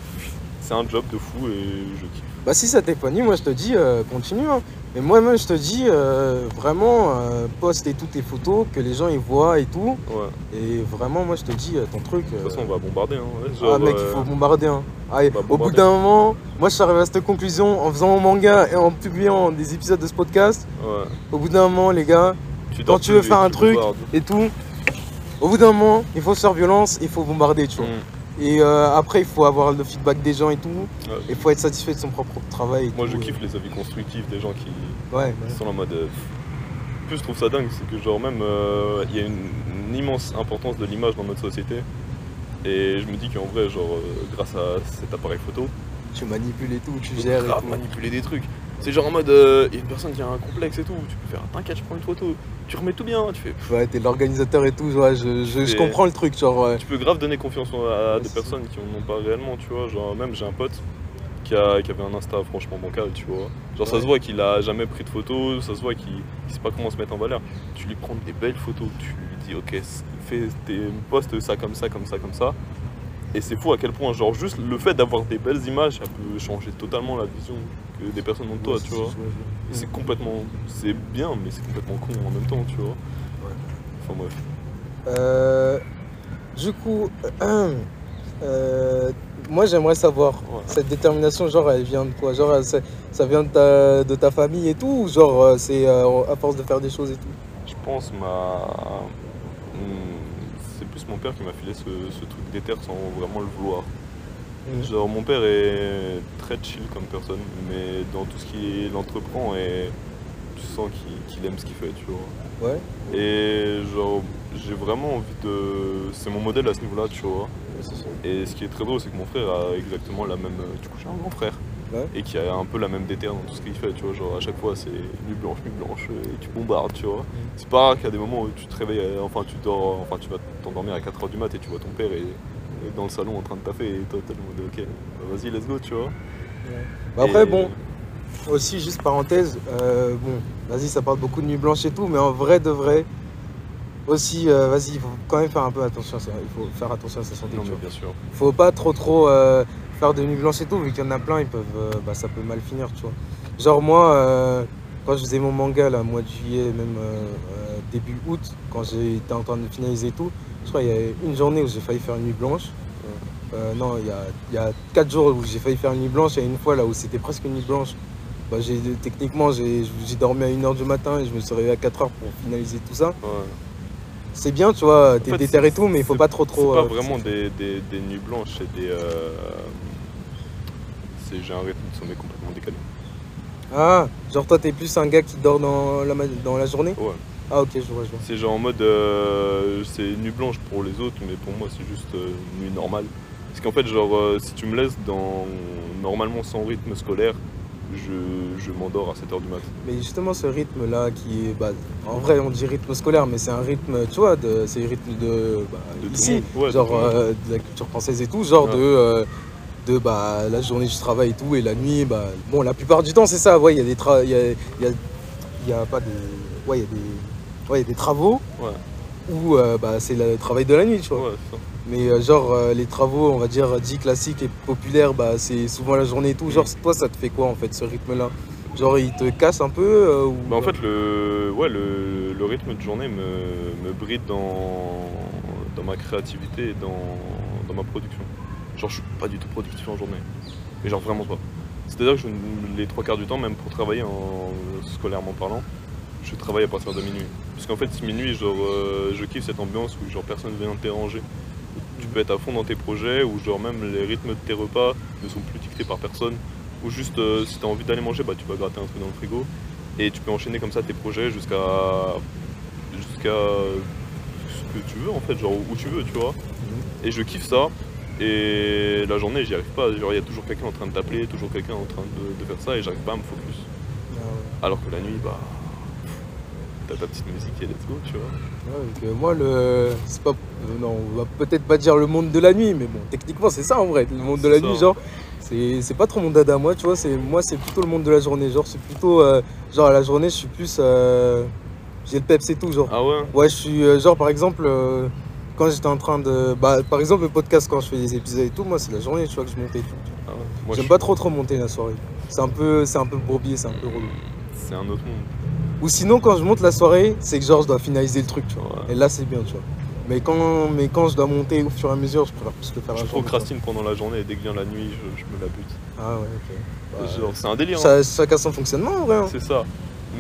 c'est un job de fou et je kiffe. Bah si ça t'épanouit, moi je te dis euh, continue. hein. Mais moi-même je te dis euh, vraiment euh, poste et toutes tes photos, que les gens ils voient et tout. Ouais. Et vraiment moi je te dis euh, ton truc. De toute façon, on va bombarder. Hein. ah Genre, mec, il faut bombarder. Hein. Allez, au bout d'un moment, moi je suis arrivé à cette conclusion en faisant mon manga et en publiant des épisodes de ce podcast. ouais. Au bout d'un moment, les gars, Tu Quand tu veux faire un tu truc, bombardes. et tout, au bout d'un moment, il faut se faire violence, il faut bombarder, tu vois. Mm. Et euh, après, il faut avoir le feedback des gens et tout. Ouais. Il faut être satisfait de son propre travail. et Moi, tout, je euh. kiffe les avis constructifs des gens qui Ouais, qui sont en mode. euh, En plus, je trouve ça dingue, c'est que, genre, même, euh, il y a une, une immense importance de l'image dans notre société. Et je me dis qu'en vrai, genre, grâce à cet appareil photo, tu manipules et tout, tu gères et tout. manipuler des trucs. C'est genre en mode, euh, il y a une personne qui a un complexe et tout, tu peux faire, t'inquiète, je prends une photo, tu remets tout bien, tu fais. Ouais, t'es l'organisateur et tout, ouais, je, je, je comprends le truc, genre. euh, Tu peux grave donner confiance à Ouais, des personnes qui en ont pas réellement, tu vois. Genre, même j'ai un pote qui, a, qui avait un Insta franchement bancal, tu vois. Genre, ça Ouais. se voit qu'il a jamais pris de photos, ça se voit qu'il qu'il sait pas comment se mettre en valeur. Tu lui prends des belles photos, tu lui dis, ok, fais tes postes ça comme ça, comme ça, comme ça. Et c'est fou à quel point, genre, juste le fait d'avoir des belles images, ça peut changer totalement la vision que des personnes ont de toi, ouais, tu vois. c'est complètement. C'est bien, mais c'est complètement con en même temps, tu vois. Enfin bref. Euh, du coup, euh, moi j'aimerais savoir, Ouais. cette détermination, genre, elle vient de quoi? Genre, elle- ça, vient de ta, de ta famille et tout Ou genre, euh, c'est euh, à force de faire des choses et tout? Je pense ma. Hmm, plus mon père qui m'a filé ce, ce truc d'éther sans vraiment le vouloir. Mhm. Genre mon père est très chill comme personne, mais dans tout ce qu'il entreprend et tu sens qu'il aime ce qu'il fait, tu vois. Ouais, Et genre, j'ai vraiment envie de. C'est mon modèle à ce niveau-là, tu vois. ouais. Et ce qui est très drôle, c'est que mon frère a exactement la même. Du coup, j'ai un grand frère. Ouais. Et qui a un peu la même déter dans tout ce qu'il fait, tu vois. Genre, à chaque fois, c'est nuit blanche, nuit blanche, et tu bombardes, tu vois. C'est pas rare qu'il y a des moments où tu te réveilles, euh, enfin, tu dors, enfin, tu vas t'endormir à 4h du mat et tu vois ton père et, et dans le salon en train de taffer et toi, t'es le ok, bah, vas-y, let's go, tu vois. Bah après, Et- bon, aussi, juste parenthèse, euh, bon, vas-y, ça parle beaucoup de nuit blanche et tout, mais en vrai de vrai, aussi, euh, vas-y, il faut quand même faire un peu attention à ça. Il faut faire attention à sa santé. Non, mais bien sûr. Faut pas trop, trop euh, faire de nuit blanche et tout, vu qu'il y en a plein, ils peuvent, euh, bah, ça peut mal finir, tu vois. Genre, moi, euh, quand je faisais mon manga, là, mois de juillet, même euh, début août, quand j'étais en train de finaliser et tout, je crois qu'il y a une journée où j'ai failli faire une nuit blanche. Non, il y a, il y a quatre jours où j'ai failli faire une nuit blanche. Il y a une fois là où c'était presque une nuit blanche. Bah, techniquement, j'ai, dormi à 1h du matin et je me suis réveillé à 4h pour finaliser tout ça. Ouais. C'est bien, tu vois, t'es déterré et c'est- tout, mais il faut c'est- pas trop C'est trop. pas euh, vraiment des, des, des nuits blanches, c'est des. euh, c'est- J'ai un rythme de sommeil complètement décalé. Ah, genre toi, t'es plus un gars qui dort dans la, dans la journée? Ouais. Ah, ok, je vois, je vois. C'est genre en mode. euh, c'est nuit blanche pour les autres, mais pour moi, c'est juste euh, nuit normale. Parce qu'en fait, genre, euh, si tu me laisses dans. Normalement sans rythme scolaire, je, je m'endors à 7h du mat. Mais justement, ce rythme-là, qui est. Bah, en vrai, on dit rythme scolaire, mais c'est un rythme, tu vois, c'est le rythme de. Bah, De tout le ici, monde. Ouais, de genre tout le monde. de la culture française et tout, genre Ouais. de, euh, de bah, la journée du travail et tout, et la nuit, bah, bon, la plupart du temps, c'est ça, ouais, il y a des tra- il y a, il y a, il y a pas des, ouais, il y a des, ouais, il y a des travaux Ouais. où euh, bah, c'est le travail de la nuit, tu vois. Ouais, ça. Mais euh, genre, euh, les travaux, on va dire, dits classiques et populaires, bah, c'est souvent la journée et tout. Genre, toi, ça te fait quoi, en fait, ce rythme-là? Genre, il te casse un peu ou... Bah, en fait, le, ouais, le, le rythme de journée me, me bride dans, dans ma créativité et dans, dans ma production. Genre, je suis pas du tout productif en journée. Mais genre, vraiment pas. C'est-à-dire que les trois quarts du temps, même pour travailler en scolairement parlant, je travaille à partir de minuit. Parce qu'en fait, minuit, genre, euh, je kiffe cette ambiance où genre personne vient te déranger. Tu peux être à fond dans tes projets, où genre même les rythmes de tes repas ne sont plus dictés par personne. Ou juste, euh, si tu as envie d'aller manger, bah, tu vas gratter un truc dans le frigo. Et tu peux enchaîner comme ça tes projets jusqu'à jusqu'à ce que tu veux en fait, genre où tu veux, tu vois. Et je kiffe ça. Et la journée, j'y arrive pas. Il y a toujours quelqu'un en train de t'appeler, toujours quelqu'un en train de, de faire ça, et j'arrive pas à me focus. Ouais. Alors que la nuit, bah. T'as ta petite musique et let's go, tu vois. Ouais, donc, euh, moi, le... c'est pas... euh, non, on va peut-être pas dire le monde de la nuit, mais bon, techniquement, c'est ça, en vrai. Le monde de la nuit, ça. genre, c'est pas trop mon dada, moi, tu vois. Moi, c'est plutôt le monde de la journée. Genre, c'est plutôt... euh, Genre, à la journée, je suis plus... euh, J'ai le peps et tout, genre. Ah ouais? Ouais, je suis genre par exemple euh, quand j'étais en train de bah par exemple le podcast quand je fais des épisodes et tout, moi c'est la journée, tu vois que je montais et tout. Ah ouais. Moi, J'aime je- pas trop trop monter la soirée. C'est un peu c'est un peu bourbier, c'est un peu relou. C'est un autre monde. Ou sinon quand je monte la soirée, c'est que genre je dois finaliser le truc, tu vois. Ouais. Et là c'est bien, tu vois. Mais quand mais quand je dois monter au fur et à mesure, je préfère plus le faire Je la journée, procrastine pendant la journée et dès que vient la nuit, je, je me la bute. quoi. Ah ouais, OK. Bah, Genre, c'est un délire. hein. ça, chacun son fonctionnement en vrai. hein. C'est ça.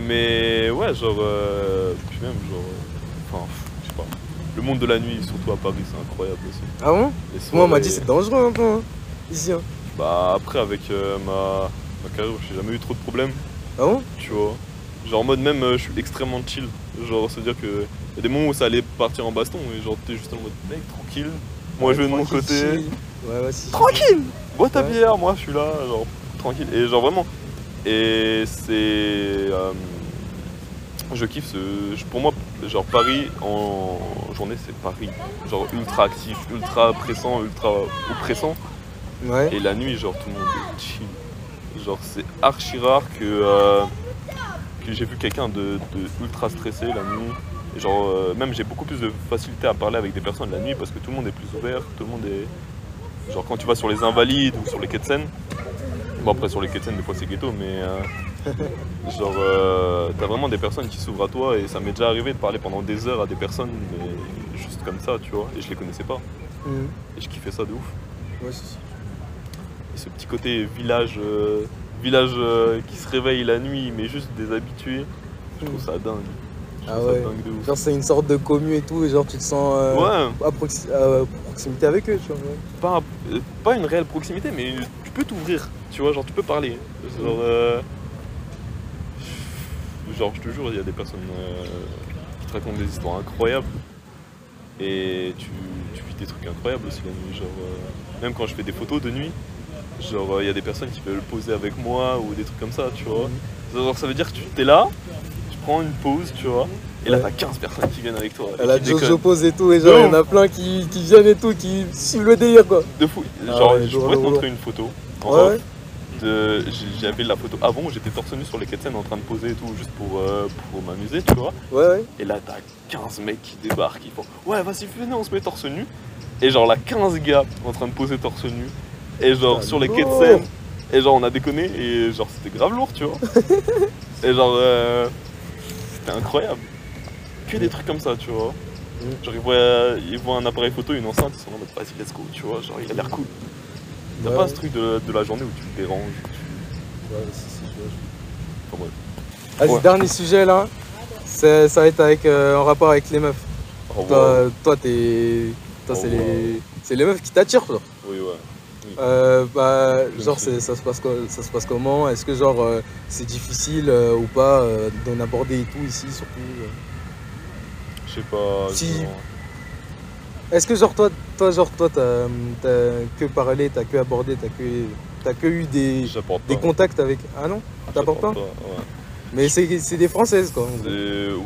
Mais ouais, genre. euh, puis même, genre. euh, Enfin, je. Le monde de la nuit, surtout à Paris, c'est incroyable aussi. Ah bon Moi on m'a dit c'est dangereux un peu hein, ici. hein. Bah, après, avec euh, ma, ma carrière, j'ai jamais eu trop de problèmes, Ah bon tu vois. Genre, en mode même, euh, je suis extrêmement chill. Genre, c'est-à-dire que. y a des moments où ça allait partir en baston et genre, t'es juste en mode, mec, tranquille. Moi, je vais de mon côté. chill. Ouais ouais si. Tranquille Bois ta Ouais. bière, moi je suis là, genre tranquille. Et genre vraiment. Et c'est. euh, je kiffe ce. Pour moi, genre Paris en journée, c'est Paris. Genre ultra actif, ultra pressant, ultra oppressant. Ouais. Et la nuit, genre tout le monde est chill. Genre c'est archi rare que, euh, que j'ai vu quelqu'un de, de ultra stressé la nuit. Et genre euh, même j'ai beaucoup plus de facilité à parler avec des personnes la nuit parce que tout le monde est plus ouvert, tout le monde est. Genre quand tu vas sur les invalides ou sur les quais de Seine, bon après sur les quais de Seine des fois c'est ghetto mais euh, genre euh, t'as vraiment des personnes qui s'ouvrent à toi et ça m'est déjà arrivé de parler pendant des heures à des personnes mais juste comme ça tu vois et je les connaissais pas Mhm. et je kiffais ça de ouf. Ouais, c'est ça. Et ce petit côté village, euh, village euh, qui se réveille la nuit, mais juste des habitués, je trouve ça dingue. Je Ah trouve ouais. ça dingue de ouf. Genre c'est une sorte de commu et tout, et genre tu te sens Ouais, à proxi- à proximité avec eux, tu vois. pas, pas une réelle proximité, mais tu peux t'ouvrir, tu vois, genre tu peux parler. Genre, euh, genre, je te jure, il y a des personnes euh, qui te racontent des histoires incroyables. Et tu, tu vis des trucs incroyables aussi la nuit. Genre, euh, même quand je fais des photos de nuit, genre, euh, il y a des personnes qui veulent poser avec moi ou des trucs comme ça, tu vois. Genre, ça veut dire que tu es là, tu prends une pause, tu vois. Et là, t'as 15 personnes qui viennent avec toi. Elle a. Jojo pose et tout, et genre, il y en a plein qui, qui viennent et tout, qui suivent le délire quoi. De fou. Ah Genre, ouais, je pourrais te montrer une photo. en Ouais, off, ouais. J'avais la photo avant où j'étais torse nu sur les quais de Seine en train de poser et tout, juste pour, euh, pour m'amuser, tu vois. Ouais, ouais. Et là, t'as 15 mecs qui débarquent, qui font Ouais, vas-y, venez, on se met torse nu. Et genre, là, 15 gars en train de poser torse nu. Et genre, Putain, sur les quais de. Seine. Et genre, on a déconné, et genre, c'était grave lourd, tu vois. et genre, euh, c'était incroyable. Que des trucs comme ça, tu vois. Mm. Genre, ils voient, ils voient un appareil photo, une enceinte, ils sont en mode Vas-y, let's go, tu vois. Genre, il a l'air cool. T'as Ouais. pas ce truc de, de la journée où tu le déranges. tu- Ouais, si, si, je vois, je Enfin, Ouais. dernier sujet là. Ça va être avec, euh, en rapport avec les meufs. Toi, toi, t'es. Toi, Oh, c'est les. C'est les meufs qui t'attirent, genre. Oui, ouais. Euh, bah, genre, ça se, passe, ça se passe comment? Est-ce que, genre, euh, c'est difficile euh, ou pas d'en aborder et tout ici, surtout Je sais pas. Si. Est-ce que, genre, toi, toi, genre, toi, t'as que parlé, t'as que abordé, t'as que, que eu des, des contacts avec. Ah non T'apportes pas ouais. Mais c'est des françaises, quoi.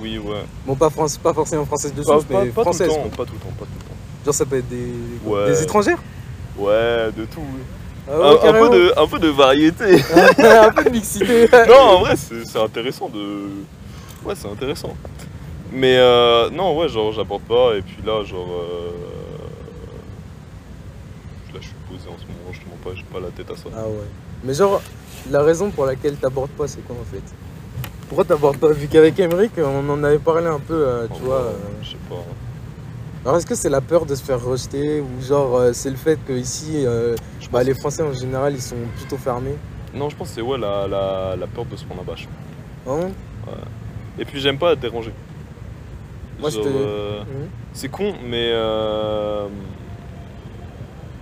Oui, ouais. Bon, pas, France, pas forcément françaises de souche, mais pas tout le françaises. temps, quoi. pas tout le temps, pas tout le Genre, ça peut être des, Ouais. des étrangères temps. Ouais, de tout. oui. Ah un, ouais, un carrément. peu de, un peu de variété. un peu de mixité. non, en vrai, c'est c'est intéressant de. Ouais, c'est intéressant. Mais euh, non, ouais, genre, j'apporte pas. Et puis là, genre. euh, Je en ce moment, je te mens pas, j'ai pas la tête à ça. Ah ouais. Mais genre, la raison pour laquelle t'abordes pas, c'est quoi en fait? Pourquoi t'abordes pas? Vu qu'avec Emmerich, on en avait parlé un peu, euh, tu vois. euh. Je sais pas. Alors est-ce que c'est la peur de se faire rejeter? Ou genre euh, c'est le fait que ici, Je bah, les Français en général, ils sont plutôt fermés? Non, je pense que c'est ouais, la, la, la peur de se prendre un bâche. Hein Et puis j'aime pas être dérangé. Moi, Genre, c'était- euh, Mhm. c'est con, mais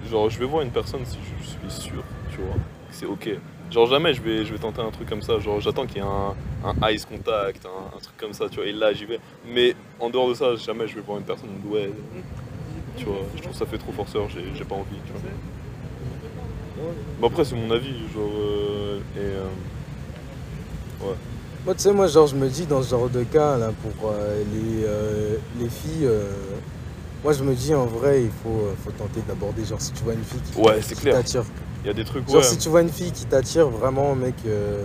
genre je vais voir une personne si je suis sûr, tu vois, que c'est ok. Genre jamais je vais, je vais tenter un truc comme ça. Genre j'attends qu'il y ait un, un eyes contact, un, truc comme ça, tu vois. Et là j'y vais. Mais en dehors de ça, jamais je vais voir une personne ouais, tu vois. Je trouve ça fait trop forceur. J'ai, pas envie, tu vois. Après c'est mon avis, genre euh, et euh, Moi, tu sais, moi, genre, je me dis dans ce genre de cas, là, pour euh, les, les filles, moi, je me dis en vrai, il faut, euh, faut tenter d'aborder, genre, si tu vois une fille qui, Ouais, c'est qui clair. t'attire. il y a des trucs Genre, ouais. si tu vois une fille qui t'attire vraiment, mec, euh,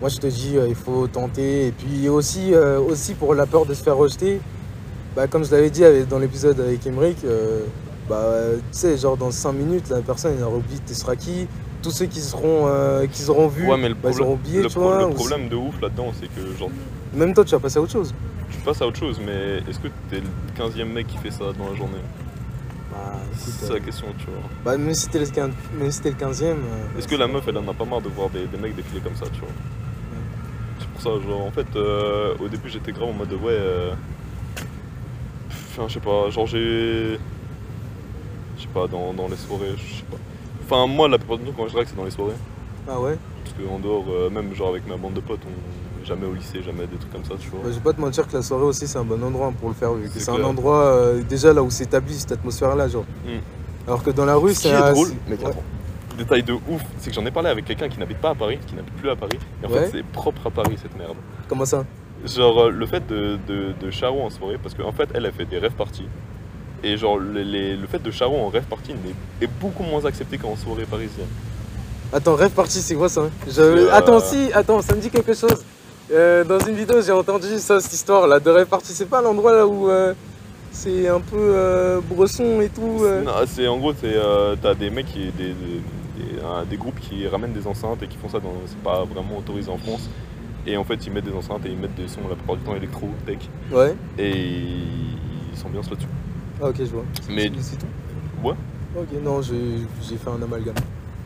moi, je te dis, euh, il faut tenter. Et puis aussi, euh, aussi pour la peur de se faire rejeter, bah, comme je l'avais dit dans l'épisode avec Emmerich, bah, tu sais, genre, dans 5 minutes, la personne, elle aura oublié t'es seras qui? Tous ceux qui seront, qui seront vus, Ouais, mais le bah, ils auront oublié, le tu pro- vois. le ou problème de ouf là-dedans, c'est que genre Même toi, tu vas passer à autre chose. Tu passes à autre chose, mais est-ce que t'es le 15e mec qui fait ça dans la journée? Bah, C'est euh, la question, tu vois. bah, même si t'es le, quin- même si le 15ème. Est-ce que la meuf, elle en a pas marre de voir des, des mecs défiler comme ça, tu vois? C'est pour ça, genre, en fait, euh, au début, j'étais grave en mode ouais. euh, Enfin, je sais pas, genre, j'ai. Je sais pas, dans, dans les soirées, je sais pas. Enfin, moi, la plupart du temps, quand je drague, c'est dans les soirées. Ah ouais? Parce qu'en dehors, euh, même genre avec ma bande de potes, on jamais au lycée, jamais des trucs comme ça, tu vois. Bah, je vais pas te mentir que la soirée aussi c'est un bon endroit pour le faire vu que C'est un endroit euh, déjà là où s'établit cette atmosphère là genre. Mm. Alors que dans la rue Ce c'est est un- drôle, c'est- mec, ouais. attends. Détail de ouf, c'est que j'en ai parlé avec quelqu'un qui n'habite pas à Paris, qui n'habite plus à Paris. Et en Ouais. fait, c'est propre à Paris cette merde. Comment ça? Genre euh, le fait de, de, de Charo en soirée, parce qu'en fait elle a fait des rêves parties. Et genre les- les- le fait de Charo en rêve party est beaucoup moins accepté qu'en soirée parisienne. Attends, rêve parti c'est quoi ça? Hein Je- euh, Attends si, attends, ça me dit quelque chose. Euh, dans une vidéo j'ai entendu ça cette histoire là de c'est pas l'endroit là où euh, c'est un peu euh, bresson et tout. Non, c'est en gros c'est t'as des mecs qui des, des, des- un- des groupes qui ramènent des enceintes et qui font ça dans c'est pas vraiment autorisé en France. Et en fait ils mettent des enceintes et ils mettent des sons la plupart du temps électro, tech. Ouais. Et ils s'ambiancent là-dessus. Ah ok je vois. Mais- C'est- tout. Ouais. Ok non j'ai fait un amalgame.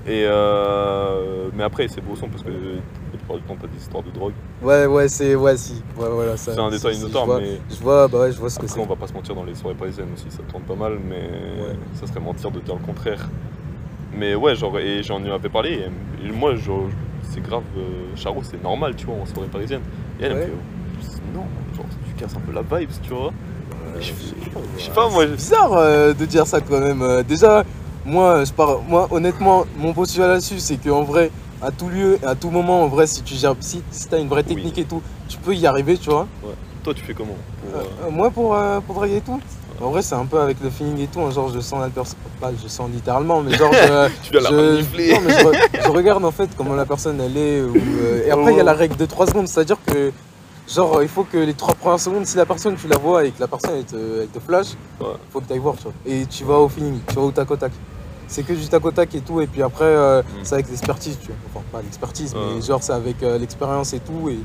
Et euh, mais après c'est beau son parce que plupart du temps t'as des histoires de drogue. Ouais ouais c'est ouais si ouais voilà ça. C'est un détail si, je vois- mais Je vois bah ouais je vois ce que c'est. on va pas se mentir dans les soirées parisiennes aussi, ça tourne pas mal, mais Ouais. ça serait mentir de dire le contraire. Mais ouais, genre, et j'en avais parlé, et, et moi, genre, c'est grave, euh, Charo, c'est normal, tu vois, en soirée parisienne. Et elle, elle Ouais. me fait, oh, non, genre, tu casses un peu la vibe, tu vois. Euh, je sais pas, moi, C'est bizarre euh, de dire ça quand même. Euh, déjà, moi, je pars, moi, honnêtement, mon postulat là-dessus, c'est qu'en vrai, à tout lieu, et à tout moment, en vrai, si tu gères, si, si t'as une vraie Oui. technique et tout, tu peux y arriver, tu vois. Toi, tu fais comment pour, Euh, euh, moi, pour, euh, pour draguer et tout, en vrai, c'est un peu avec le feeling et tout. hein, genre, je sens la personne, pas, je sens littéralement, mais genre, je, Tu dois la je, renifler. non, mais je, re- je regarde en fait comment la personne elle est. ou, et après, il y a la règle de 3 secondes, c'est-à-dire que, genre, il faut que les 3 premières secondes, si la personne tu la vois et que la personne elle te, elle te flash, Ouais. faut que tu ailles voir, tu vois. Et tu vas au feeling, tu vas au tac au tac. C'est que du tac au tac et tout, et puis après, euh, Mm. c'est avec l'expertise, tu vois. Enfin, pas l'expertise, Ouais. mais genre, c'est avec euh, l'expérience et tout, et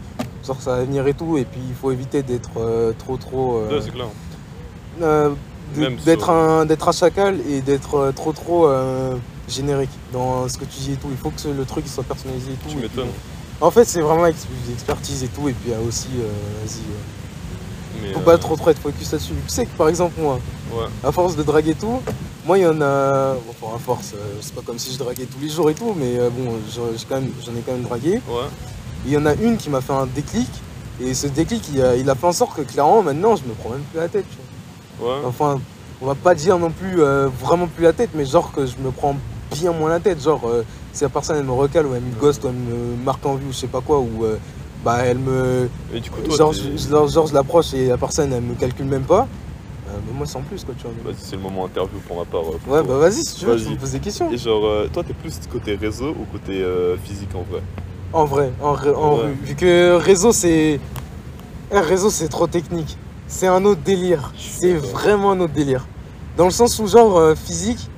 genre, ça va venir et tout, et puis il faut éviter d'être euh, trop, trop. Ouais, c'est clair. d'être un d'être un chacal et d'être trop trop générique dans ce que tu dis et tout. Il faut que le truc il soit personnalisé et tout. Tu m'étonnes. en fait, c'est vraiment ex- l'expertise et tout. Et puis aussi, vas-y, faut pas trop trop être focus là-dessus. Tu sais que par exemple, moi, Ouais. à force de draguer tout, moi il y en a. Enfin, à force, euh, c'est pas comme si je draguais tous les jours et tout, mais euh, bon, j'en ai quand même dragué. Ouais. Il y en a une qui m'a fait un déclic. Et ce déclic, il a, il a fait en sorte que clairement, maintenant, je me prends même plus la tête. tu vois. Ouais. Enfin, on va pas dire non plus euh, vraiment plus la tête, mais genre que je me prends bien moins la tête. Genre, euh, si la personne elle me recale ou elle me ghost ou elle me marque en vue ou je sais pas quoi, ou euh, bah elle me. Et du coup, toi, Genre, genre, genre, je l'approche et la personne elle me calcule même pas, moi sans plus quoi, tu vois. Vas-y, c'est le moment interview pour ma part. euh, pour Ouais, toi. bah vas-y si tu veux, tu Vas-y. me poses des questions. Et genre, euh, toi, t'es plus côté réseau ou côté euh, physique en vrai? En vrai, en, Ouais. rue. Vu que réseau c'est. Réseau c'est trop technique. C'est un autre délire. C'est vraiment un autre délire. Dans le sens où, genre, physique,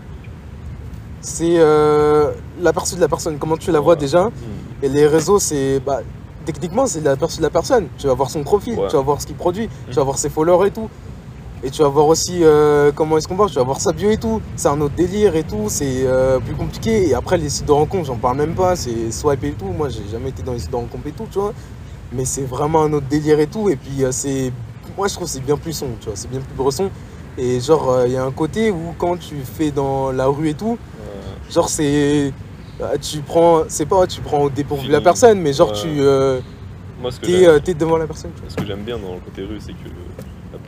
c'est euh, l'aperçu de la personne, comment tu la vois Ouais. déjà? Et les réseaux, c'est. Bah, techniquement, c'est l'aperçu de la personne. Tu vas voir son profil, Ouais. tu vas voir ce qu'il produit, tu vas voir ses followers et tout. Et tu vas voir aussi euh, comment il se comporte, tu vas voir sa bio et tout. C'est un autre délire et tout, c'est euh, plus compliqué. Et après, les sites de rencontre, j'en parle même pas, c'est swipe et tout. Moi, j'ai jamais été dans les sites de rencontre et tout, tu vois. Mais c'est vraiment un autre délire et tout. Et puis, euh, c'est. Moi, je trouve que c'est bien plus son, tu vois. C'est bien plus bresson. Et genre, il y a un côté où quand tu fais dans la rue et tout, genre, c'est. Tu prends. C'est pas, tu prends au dépourvu la personne, mais genre, tu. Moi, ce que t'es devant la personne, tu vois. ce que j'aime bien dans le côté rue, c'est que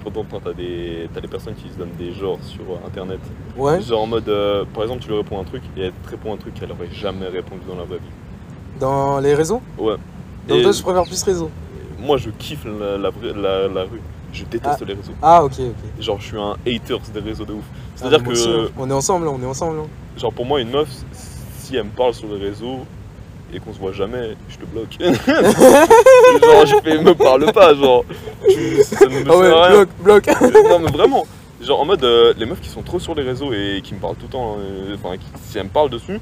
plupart du temps, t'as des, t'as des personnes qui se donnent des genres sur euh, internet. Ouais. Genre en mode, euh, par exemple, tu lui réponds un truc et elle te répond un truc qu'elle aurait jamais répondu dans la vraie vie. Dans les réseaux? Ouais. Donc, Et toi, je préfère plus réseau. moi, je kiffe la, la, la- la rue. Je déteste les réseaux. Ah, ok, ok. Genre, je suis un haters des réseaux de ouf. Ah, C'est-à-dire que, aussi, hein. On est ensemble, là, on est ensemble. hein. genre, pour moi, une meuf, si elle me parle sur les réseaux et qu'on se voit jamais, je te bloque. genre, je fais, me parle pas, genre. Tu, ça ne me Ah ouais, sert à rien. bloc, bloc. non mais vraiment genre en mode euh, les meufs qui sont trop sur les réseaux et qui me parlent tout le temps euh, enfin qui- si elles me parlent dessus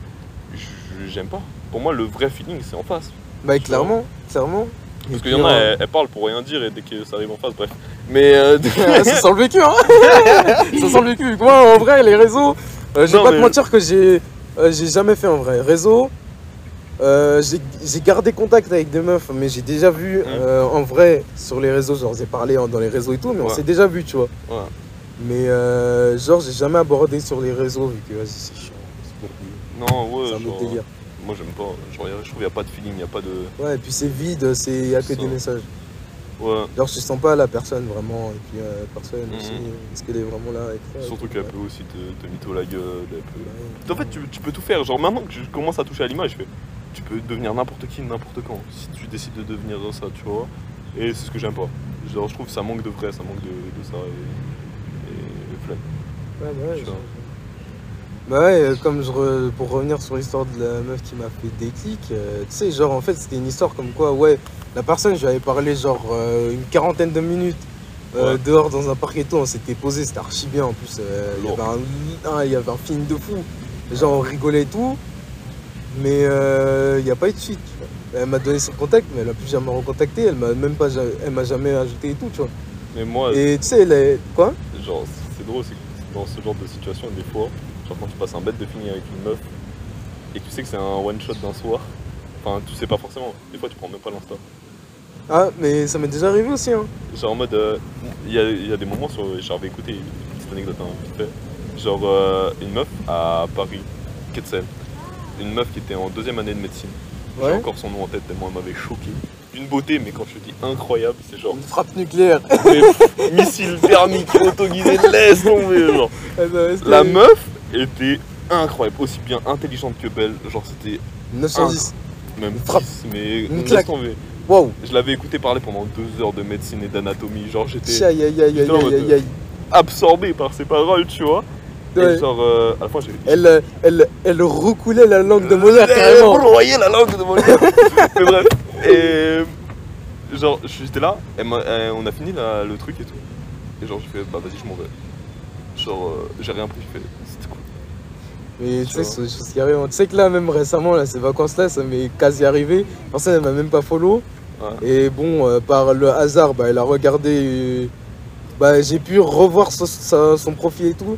j'aime pas pour moi le vrai feeling c'est en face bah, clairement, clairement. parce qu'il y en a euh, elles, elles parlent pour rien dire et dès que ça arrive en face bref mais euh, ça sent le vécu, hein Ça sent le vécu. Moi, en vrai, les réseaux, euh, je vais pas mais- te mentir que j'ai euh, j'ai jamais fait en vrai. Réseau, euh, j'ai gardé contact avec des meufs, mais j'ai déjà vu euh, en vrai sur les réseaux. Genre, j'ai parlé en- dans les réseaux et tout, mais on s'est déjà vu, tu vois. Mais euh, genre, j'ai jamais abordé sur les réseaux, vu que vas-y, c'est chiant. c'est beaucoup. non ouais C'est un autre genre, délire. moi j'aime pas genre, je trouve qu'il n'y a pas de feeling il n'y a pas de Ouais, et puis c'est vide, c'est y a que des messages. ouais Genre, je sens pas la personne vraiment, et puis euh, la personne Mhm. aussi, est-ce qu'elle est vraiment là avec toi surtout tout, qu'elle peut aussi te, te mytho la gueule elle peut... Ouais. En fait, tu, tu peux tout faire. Genre, maintenant que je commence à toucher à l'image, je fais. Tu peux devenir n'importe qui, n'importe quand. Si tu décides de devenir ça, tu vois. Et c'est ce que j'aime pas. Genre, je trouve que ça manque de vrai, ça manque de, de ça. Et, et flemme. Ouais, bah ouais. Bah ouais, euh, comme je re- pour revenir sur l'histoire de la meuf qui m'a fait déclic, euh, tu sais, genre en fait c'était une histoire comme quoi, ouais, la personne, je lui avais parlé genre euh, une quarantaine de minutes euh, Ouais. dehors dans un parc et tout, on s'était posé, c'était archi bien en plus, il y Lourd. avait un- il y avait un film de fou, genre on rigolait et tout, mais euh, il n'y a pas eu de suite, tu vois. Elle m'a donné son contact, mais elle a plus jamais recontacté, elle m'a même pas, elle m'a jamais ajouté et tout, tu vois. Mais moi, Et tu sais, les... quoi? Genre, c'est drôle, c'est que dans ce genre de situation, des fois, genre, quand tu passes un bête de feeling avec une meuf et que tu sais que c'est un one shot d'un soir, enfin, tu sais pas forcément. Des fois, tu prends même pas l'insta. Ah, mais ça m'est déjà arrivé aussi, hein. Genre en mode, euh, il y, a, y a des moments sur, j'avais écouté une petite anecdote hein, vite fait. Genre euh, une meuf à Paris, Quetzal, une meuf qui était en deuxième année de médecine. J'ai Ouais. encore son nom en tête tellement elle m'avait choqué. d'une beauté, mais quand je te dis incroyable, c'est genre Une frappe nucléaire. des missiles thermiques autoguidés, laisse tomber, genre. Ah, c'était- La meuf était incroyable, aussi bien intelligente que belle, genre c'était 910. même Une frappe. 10, mais Une claque. Waouh. Je l'avais écouté parler pendant deux heures de médecine et d'anatomie, genre j'étais Aïe aïe aïe aïe Putain, en mode, aïe aïe. absorbé par ses paroles, tu vois. Ouais. Genre, euh, à la Elle, euh, elle, elle recoulait la langue de Molière carrément. broyer la langue de Molière. Mais bref. Et genre, j'étais là, elle elle- on a fini la- le truc et tout. Et genre, j'ai fait, bah vas-y, je m'en vais. Genre, euh, j'ai rien pris, j'ai fait, c'était cool. Mais tu sais, c'est des choses qui arrivent. Tu sais que là, même récemment, là, ces vacances-là, ça m'est quasi arrivé. Personne elle m'a même pas follow. Ouais. Et bon, euh, par le hasard, bah, elle a regardé. bah, j'ai pu revoir son profil et tout.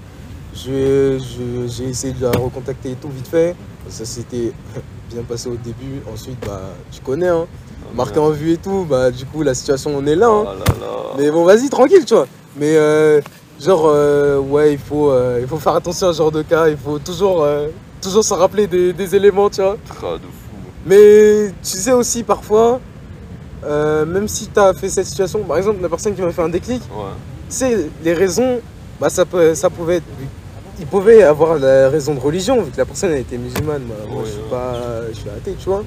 Je- je- J'ai essayé de la recontacter et tout, vite fait. Ça s'était bien passé au début. Ensuite, bah, tu connais, hein. Marqué en vue et tout. Bah, du coup, la situation, on est là. Oh hein. là là. Mais bon, vas-y, tranquille, tu vois. Mais euh, genre, euh, ouais, il faut, euh, il faut faire attention à ce genre de cas. Il faut toujours, toujours se rappeler des, des éléments, tu vois. De fou. Mais tu sais aussi, parfois, même si tu as fait cette situation, par exemple, la personne qui m'a fait un déclic, Ouais. tu sais, les raisons, bah, ça, peut, ça pouvait être. Il pouvait avoir la raison de religion, vu que la personne elle était musulmane. Moi, moi, Ouais, je suis ouais. pas. Je suis athée, tu vois.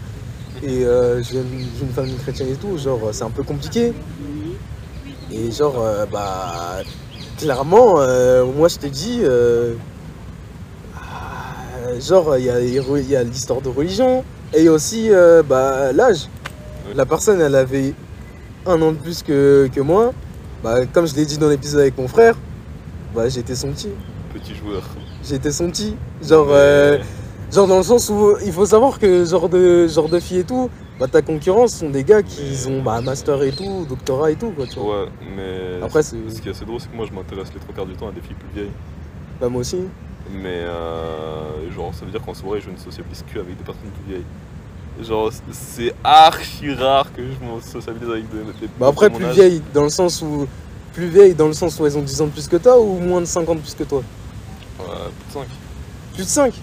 Et euh, j'ai une, famille chrétienne et tout, genre, c'est un peu compliqué. Et genre, euh, bah. Clairement, euh, moi je te dis. euh, ah, genre, il y a, il y a l'histoire de religion et aussi euh, bah, l'âge. La personne, elle avait un an de plus que, que moi. Bah, comme je l'ai dit dans l'épisode avec mon frère, bah, j'étais son petit. Petit joueur. J'étais son petit. Genre, euh, genre dans le sens où il faut savoir que genre de, genre de filles et tout, bah, ta concurrence sont des gars qui Mais- ont bah, master et tout, doctorat et tout. Quoi, tu vois. Ouais, mais. Après, c'est- ce qui est assez drôle, c'est que moi je m'intéresse les trois quarts du temps à des filles plus vieilles. Bah, moi aussi. Mais euh, genre, ça veut dire qu'en soirée, je ne sociabilise que avec des personnes plus vieilles. Genre, c'est archi rare que je me sociabilise avec des, des Bah après, plus vieille, dans le sens où. Plus vieille, dans le sens où elles ont 10 ans de plus que toi ou moins de 50 plus que toi? Ouais, plus de 5. Plus de 5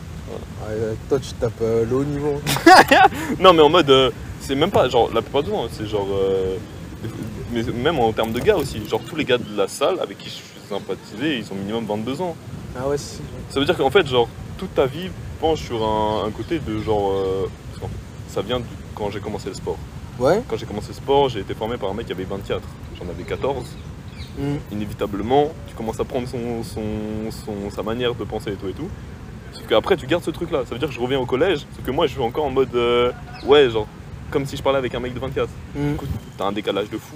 Toi, tu tapes euh, le haut niveau. Non, mais en mode, euh, c'est même pas, genre, la plupart du temps, c'est genre. euh, mais même en termes de gars aussi, genre, tous les gars de la salle avec qui je suis sympathisé, ils ont minimum 22 ans. Ah ouais, si. Ça veut dire qu'en fait, genre, toute ta vie penche sur un, un côté de genre. euh, parce qu'en fait, ça vient de quand j'ai commencé le sport. Ouais Quand j'ai commencé le sport, j'ai été formé par un mec qui avait 24. J'en avais 14. Mm. Inévitablement, tu commences à prendre son, son, son- sa manière de penser et tout et tout. Sauf qu'après, tu gardes ce truc là. Ça veut dire que je reviens au collège, sauf que moi, je suis encore en mode. euh, ouais, genre, comme si je parlais avec un mec de 24. Mm. Du coup, t'as un décalage de fou.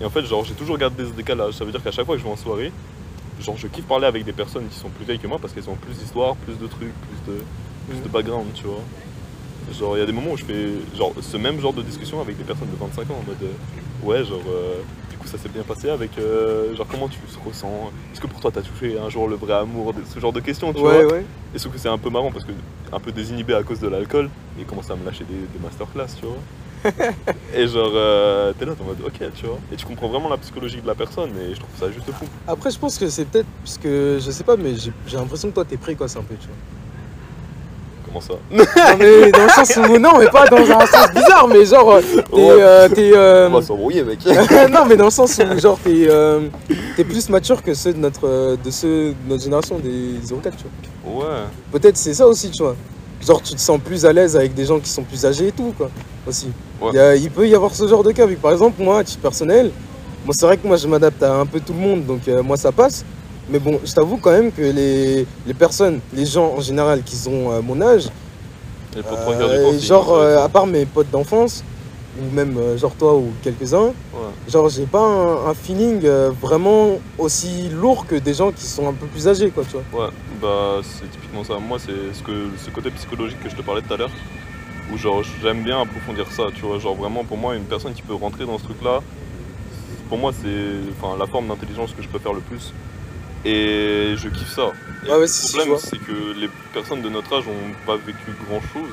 Et en fait, genre, j'ai toujours gardé ce décalage. Ça veut dire qu'à chaque fois que je vais en soirée, genre, je kiffe parler avec des personnes qui sont plus vieilles que moi parce qu'elles ont plus d'histoire, plus de trucs, plus de, plus de background, tu vois. Genre, il y a des moments où je fais genre, ce même genre de discussion avec des personnes de 25 ans en mode euh, ouais, genre, euh, coup, ça s'est bien passé avec euh, genre, comment tu te ressens? Est-ce que pour toi, t'as touché un jour le vrai amour? Ce genre de questions, tu Ouais, vois? ouais. Et sauf que c'est un peu marrant parce que un peu désinhibé à cause de l'alcool, il commence à me lâcher des, des masterclass, tu vois? et genre, euh, t'es là, t'es en mode ok, tu vois? Et tu comprends vraiment la psychologie de la personne, et je trouve ça juste fou. Après, je pense que c'est peut-être. Parce que je sais pas, mais j'ai l'impression que toi, t'es précoce un peu, tu vois? Comment ça Non, mais dans le sens où. Non, mais pas dans un sens bizarre, mais genre. euh, T'es. Ouais. euh, t'es, euh, On va s'embrouiller, mec. non, mais dans le sens où, genre, t'es euh, t'es plus mature que ceux de notre, de ceux de notre génération, des 04, tu vois. Ouais. Peut-être c'est ça aussi, tu vois. Genre, tu te sens plus à l'aise avec des gens qui sont plus âgés et tout, quoi. Aussi. Ouais. Il, y a- il peut y avoir ce genre de cas. Vu que, par exemple, moi, à titre personnel, moi, c'est vrai que moi, je m'adapte à un peu tout le monde, donc moi, ça passe. Mais bon, je t'avoue quand même que les, les personnes, les gens en général qui ont euh, mon âge, du euh, genre, euh, à part mes potes d'enfance, ou même genre toi ou quelques-uns, Ouais. genre, j'ai pas un, un feeling vraiment aussi lourd que des gens qui sont un peu plus âgés, quoi, tu vois. Ouais, bah c'est typiquement ça. Moi, c'est ce, que, ce côté psychologique que je te parlais tout à l'heure, où genre j'aime bien approfondir ça, tu vois. Genre vraiment, pour moi, une personne qui peut rentrer dans ce truc-là, pour moi, c'est enfin, la forme d'intelligence que je préfère le plus. Et je kiffe ça. Et Ouais, ouais, le problème, c'est que les personnes de notre âge ont pas vécu grand-chose.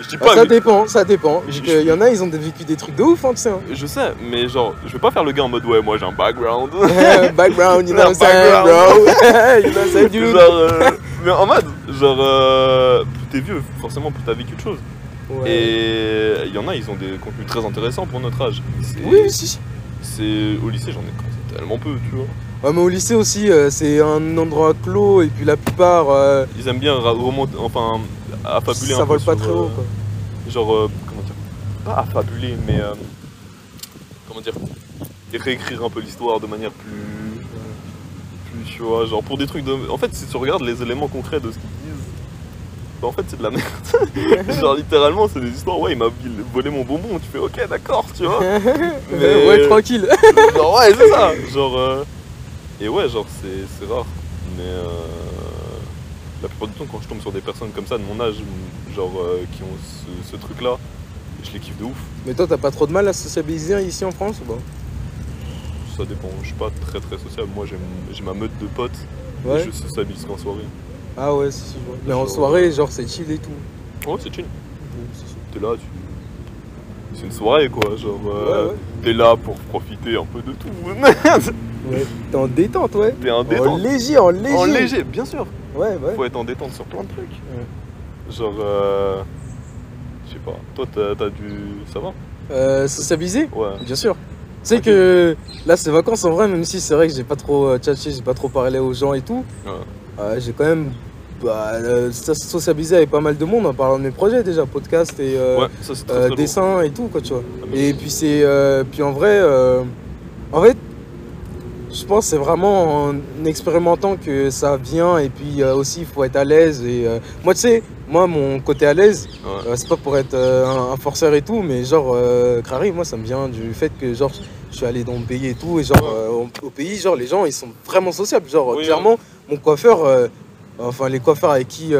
Je dis Bah, pas, ça mais- dépend, ça dépend. Je- qu'il y en a, ils ont vécu des trucs de ouf, hein, tu sais. hein. je sais, mais genre, je vais pas faire le gars en mode ouais, moi j'ai un background. background, you know what I'm saying, bro. you know what I'm saying, genre, euh, mais en mode, genre, euh, plus t'es vieux, forcément, plus t'as vécu de choses. Ouais. Et il y en a, ils ont des contenus très intéressants pour notre âge. Oui, si. C'est au lycée, j'en ai tellement peu, tu vois. Ouais, mais au lycée aussi, euh, c'est un endroit clos et puis la plupart, euh, Ils aiment bien ra- remonter, enfin, affabuler un ça peu vole pas sur, très haut. euh, Quoi. Genre, euh, comment dire Pas affabuler, mais euh, comment dire Et réécrire un peu l'histoire de manière plus, plus, tu vois, genre pour des trucs de. En fait, si tu regardes les éléments concrets de ce qu'ils disent, bah en fait c'est de la merde. genre littéralement, c'est des histoires. Ouais, il m'a volé mon bonbon. Tu fais ok, d'accord, tu vois. Mais- Ouais, tranquille. genre ouais, c'est ça. Genre euh, et ouais, genre c'est c'est rare, mais euh, la plupart du temps quand je tombe sur des personnes comme ça de mon âge, genre euh, qui ont ce, ce truc-là, je les kiffe de ouf. Mais toi, t'as pas trop de mal à sociabiliser ici en France ou pas? Ça dépend. Je suis pas très très sociable. Moi, j'ai j'ai ma meute de potes. et Ouais. je sociabilise qu'en soirée. Ah ouais, si, si, vois. Mais en soirée, genre, c'est chill et tout. Ouais, c'est chill. T'es là, tu. C'est une soirée quoi. Genre, euh, Ouais, ouais. t'es là pour profiter un peu de tout. Ouais. T'es en détente, ouais. t'es en En détente. léger, en léger. En léger, bien sûr. Ouais, ouais. Faut être en détente sur plein de trucs. Genre, euh, je sais pas. Toi, t'as t'as dû. Ça va? Euh, sociabiliser? Ouais. Bien sûr. Tu sais que là, c'est vacances en vrai, même si c'est vrai que j'ai pas trop euh, tchatché, j'ai pas trop parlé aux gens et tout. Ouais. euh, j'ai quand même bah, euh, so- sociabilisé avec pas mal de monde en parlant de mes projets déjà, podcast et euh, Ouais, ça c'est très, très lourd. dessin et tout, quoi, tu vois. Ah, Et puis c'est. puis en vrai, euh, en fait, je pense que c'est vraiment en expérimentant que ça vient. Et puis euh, aussi, il faut être à l'aise. Et euh, moi, tu sais, moi, mon côté à l'aise, Ouais. euh, c'est pas pour être un, un forceur et tout, mais genre, Crary, moi, ça me vient du fait que genre, je suis allé dans le pays et tout. Et genre, au, au pays, genre, les gens, ils sont vraiment sociables. Genre, Oui, clairement, mon coiffeur, enfin, les coiffeurs avec qui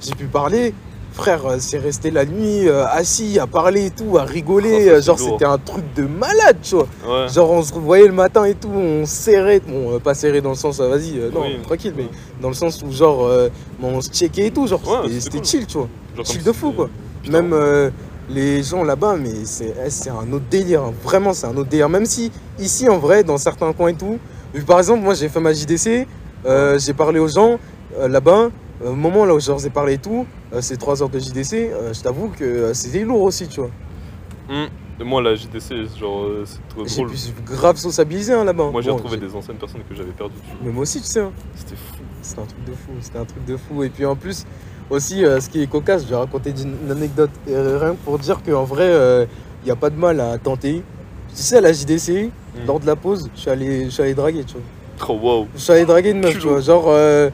j'ai pu parler. Frère, euh, c'est resté la nuit euh, assis à parler et tout, à rigoler. Oh, ça, genre, c'était un truc de malade, tu vois. Ouais. Genre, on se revoyait le matin et tout, on serrait. Bon, euh, pas serré dans le sens, euh, vas-y, euh, non, Oui. tranquille, mais dans le sens où, genre, euh, on se checkait et tout. Genre, Ouais, c'était- cool. chill, tu vois. Genre chill de fou, quoi. Putain. Même les gens là-bas, mais c'est eh, un autre délire. hein. Vraiment, c'est un autre délire. Même si, ici, en vrai, dans certains coins et tout, par exemple, moi, j'ai fait ma JDC, j'ai parlé aux gens là-bas. Euh, Au moment là où je leur ai parlé et tout, euh, ces 3 heures de JDC, euh, je t'avoue que euh, c'était lourd aussi, tu vois. Hum. Et moi, la JDC, genre, euh, c'est trop J'ai drôle. pu grave sociabiliser hein, là-bas. Moi, j'ai Bon, retrouvé des anciennes personnes que j'avais perdues. tu vois. Mais moi aussi, tu sais. hein. C'était fou. C'était un truc de fou, c'était un truc de fou. Et puis en plus, aussi, euh, ce qui est cocasse, je vais raconter une, anecdote, euh, rien que pour dire qu'en vrai, il n'y a pas de mal à tenter. Tu sais, à la JDC, Mm. lors de la pause, je suis allé, je suis allé draguer, tu vois. Oh, wow. Je suis allé draguer une meuf, tu vois. Genre, euh,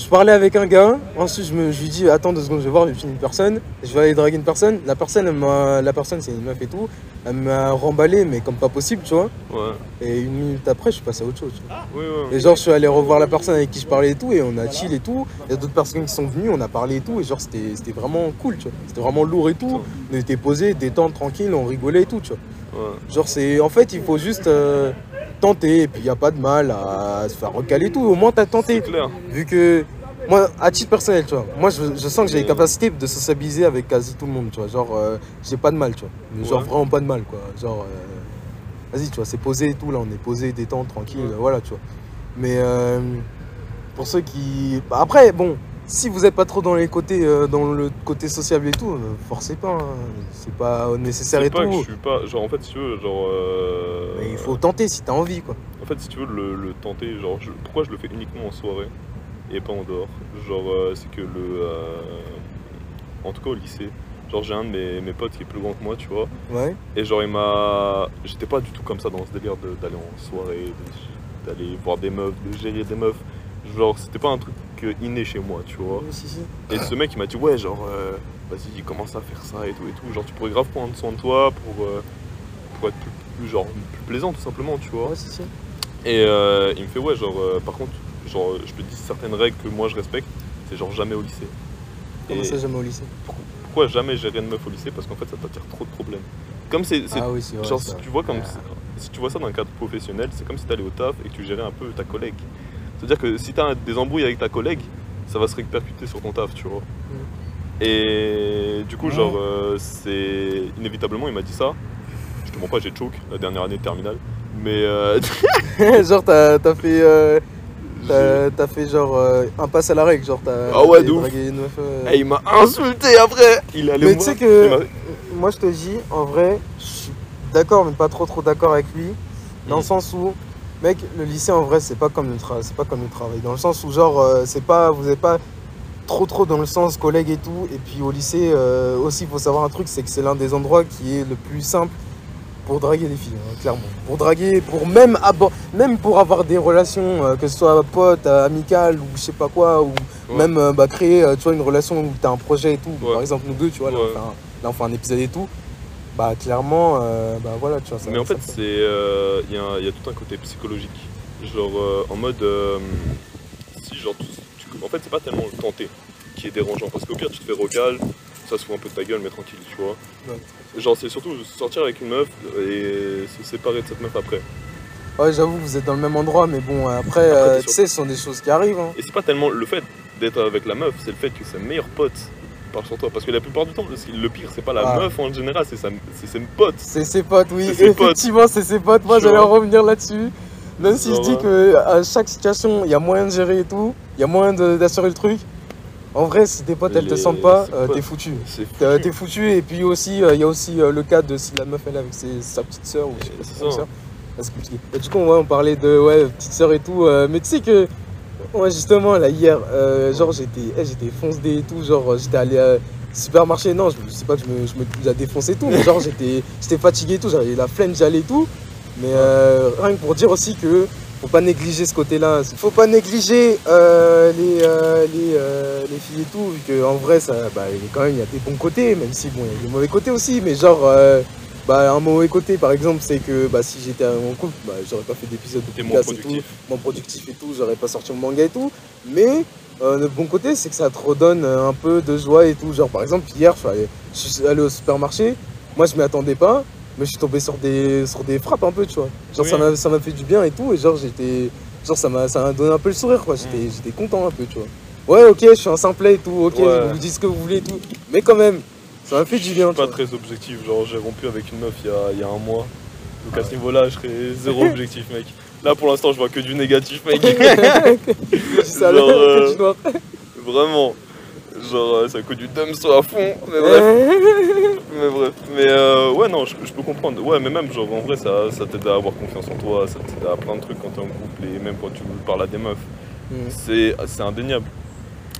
je parlais avec un gars, ensuite je, me, je lui dis, attends deux secondes, je vais voir, je une personne. Je vais aller draguer une personne. La personne, elle m'a- la personne, c'est une meuf et tout. Elle m'a remballé, mais comme pas possible, tu vois. Ouais. Et une minute après, je suis passé à autre chose. tu vois. Oui, ouais. Et genre, je suis allé revoir la personne avec qui je parlais et tout, et on a chill et tout. Il y a d'autres personnes qui sont venues, on a parlé et tout, et genre, c'était c'était vraiment cool, tu vois. C'était vraiment lourd et tout. On était posés, détente, tranquille, on rigolait et tout, tu vois. Ouais. Genre, c'est. En fait, il faut juste euh, tenter, et puis il n'y a pas de mal à se faire recaler tout. Au moins, t'as C'est tenté. clair. Vu que. Moi, à titre personnel, tu vois, moi je, je sens que j'ai les capacités de sociabiliser avec quasi tout le monde, tu vois. Genre, euh, j'ai pas de mal, tu vois. Mais Genre, vraiment pas de mal, quoi. Genre, euh, vas-y, tu vois, c'est posé et tout, là, on est posé, détente, tranquille, Ouais. voilà, tu vois. Mais euh, pour ceux qui. bah, après, bon, si vous êtes pas trop dans les côtés, euh, dans le côté sociable et tout, euh, forcez pas, hein. c'est pas nécessaire et pas que tout. je suis pas. Genre, en fait, si tu veux, genre. euh, Mais il faut tenter si t'as envie, quoi. En fait, si tu veux le, le tenter, genre, je- pourquoi je le fais uniquement en soirée et pas en dehors? Genre, euh, c'est que le. euh, En tout cas, au lycée, genre, j'ai un de mes, mes potes qui est plus grand que moi, tu vois. Ouais. Et genre, il m'a. J'étais pas du tout comme ça dans ce délire de- d'aller en soirée, de- d'aller voir des meufs, de gérer des meufs. Genre, c'était pas un truc inné chez moi, tu vois. Oui, si, si. Et ce mec, il m'a dit, ouais, genre, euh, vas-y, commence à faire ça et tout et tout. Genre, tu pourrais grave prendre soin de toi pour, euh, pour être plus, plus, genre, plus plaisant, tout simplement, tu vois. Ouais, si, si. Et euh, il me fait, ouais, genre, par contre, genre, je te dis certaines règles que moi je respecte, c'est genre jamais au lycée. Comment Et ça, jamais au lycée? pourquoi jamais gérer une meuf au lycée? Parce qu'en fait, ça t'attire trop de problèmes. Comme c'est. Ah oui, genre, si tu vois comme. Ah. Si tu vois ça dans un cadre professionnel, c'est comme si t'allais au taf et que tu gérais un peu ta collègue. C'est-à-dire que si t'as des embrouilles avec ta collègue, ça va se répercuter sur ton taf, tu vois. Et du coup, genre, euh, c'est. Inévitablement, il m'a dit ça. Je te mens pas, j'ai choke la dernière année de terminale. Mais. euh, Genre, t'as t'as fait. euh, T'as fait genre un pass à la règle, genre t'as Ah ouais, meuf. euh. Eh, il m'a insulté après Il allait Mais tu sais que- Moi je te dis, en vrai, je suis d'accord, mais pas trop trop d'accord avec lui. Dans Mm. le sens où, mec, le lycée en vrai, c'est pas comme le travail, c'est pas comme le travail. Dans le sens où, genre, euh, c'est pas, vous n'êtes pas trop trop dans le sens collègue et tout. Et puis au lycée euh, aussi, il faut savoir un truc, c'est que c'est l'un des endroits qui est le plus simple pour draguer des filles, hein, clairement. Pour draguer, pour même même pour avoir des relations, euh, que ce soit pote, amicales ou je sais pas quoi, ou Ouais. même bah, créer, tu vois, une relation où t'as un projet et tout. Ouais. Par exemple, nous deux, tu vois, là, Ouais. on fait un- là, on fait un épisode et tout. Bah clairement, euh, bah voilà, tu vois. Ça, Mais en fait, c'est euh, il y, a y a tout un côté psychologique. Genre euh, en mode euh, si genre tu, tu- en fait c'est pas tellement le tenter qui est dérangeant parce qu'au pire tu te fais recal, ça se fout un peu de ta gueule mais tranquille tu vois. Ouais. Genre c'est surtout sortir avec une meuf et se séparer de cette meuf après. Ouais, j'avoue, vous êtes dans le même endroit, mais bon, après, euh, tu sais, ce sont des choses qui arrivent. hein. Et c'est pas tellement le fait d'être avec la meuf, c'est le fait que sa meilleure pote parle sur toi. Parce que la plupart du temps, le pire c'est pas la Ah. meuf en général, c'est ses potes. C'est ses potes, oui, ses effectivement, c'est ses potes. Moi, j'allais revenir là-dessus. Même si je dis euh, que à chaque situation, il y a moyen de gérer et tout, il y a moyen d'assurer le truc. En vrai, si tes potes, elles te sentent pas, euh, t'es foutu. T'es foutu. et puis aussi, euh, il y a aussi euh, le cas de si la meuf elle est avec ses- sa petite soeur ou sa C'est compliqué. Et du coup, ouais, on parlait de ouais, petite soeur et tout, mais tu sais que, ouais, justement, là, hier, euh, genre, j'étais eh, j'étais fonce et tout, genre, j'étais allé à supermarché, non, je, je sais pas que je me, je me la défonce et tout, mais genre, j'étais j'étais fatigué et tout, j'avais la flemme d'y aller et tout, mais euh, rien que pour dire aussi que faut pas négliger ce côté-là. Faut pas négliger euh, les, euh, les, euh, les filles et tout, vu qu'en vrai, ça, bah, quand même il y a des bons côtés, même si bon, il y a des mauvais côtés aussi. Mais genre, euh, bah, un mauvais côté, par exemple, c'est que bah, si j'étais en couple, bah, j'aurais pas fait d'épisode de moins podcast et tout, productif. moins productif et tout, j'aurais pas sorti mon manga et tout. Mais euh, le bon côté, c'est que ça te redonne euh, un peu de joie et tout. Genre, par exemple, hier, je suis allé, je suis allé au supermarché, moi, je m'y attendais pas. Mais je suis tombé sur des, sur des frappes un peu, tu vois. Genre, Oui. ça m'a- ça m'a fait du bien et tout. Et genre, j'étais. Genre, ça m'a ça m'a donné un peu le sourire, quoi. J'étais Mm. j'étais content un peu, tu vois. Ouais, ok, je suis un simplet et tout. Ok, Ouais. vous dites ce que vous voulez et tout. Mais quand même, ça m'a fait Je du suis bien, tu pas vois. très objectif, genre j'ai rompu avec une meuf il y a, il y a un mois. Donc à ce niveau-là, je serais zéro objectif, mec. Là pour l'instant, je vois que du négatif, mec. Je Genre, euh, Vraiment. Genre, euh, ça coûte du dumpster à fond. Mais bref, mais bref. Mais euh, ouais, non, je, je peux comprendre. Ouais, mais même, genre, en vrai, ça, ça t'aide à avoir confiance en toi, ça t'aide à plein de trucs quand t'es en couple et même quand tu parles à des meufs. Mm. c'est indéniable.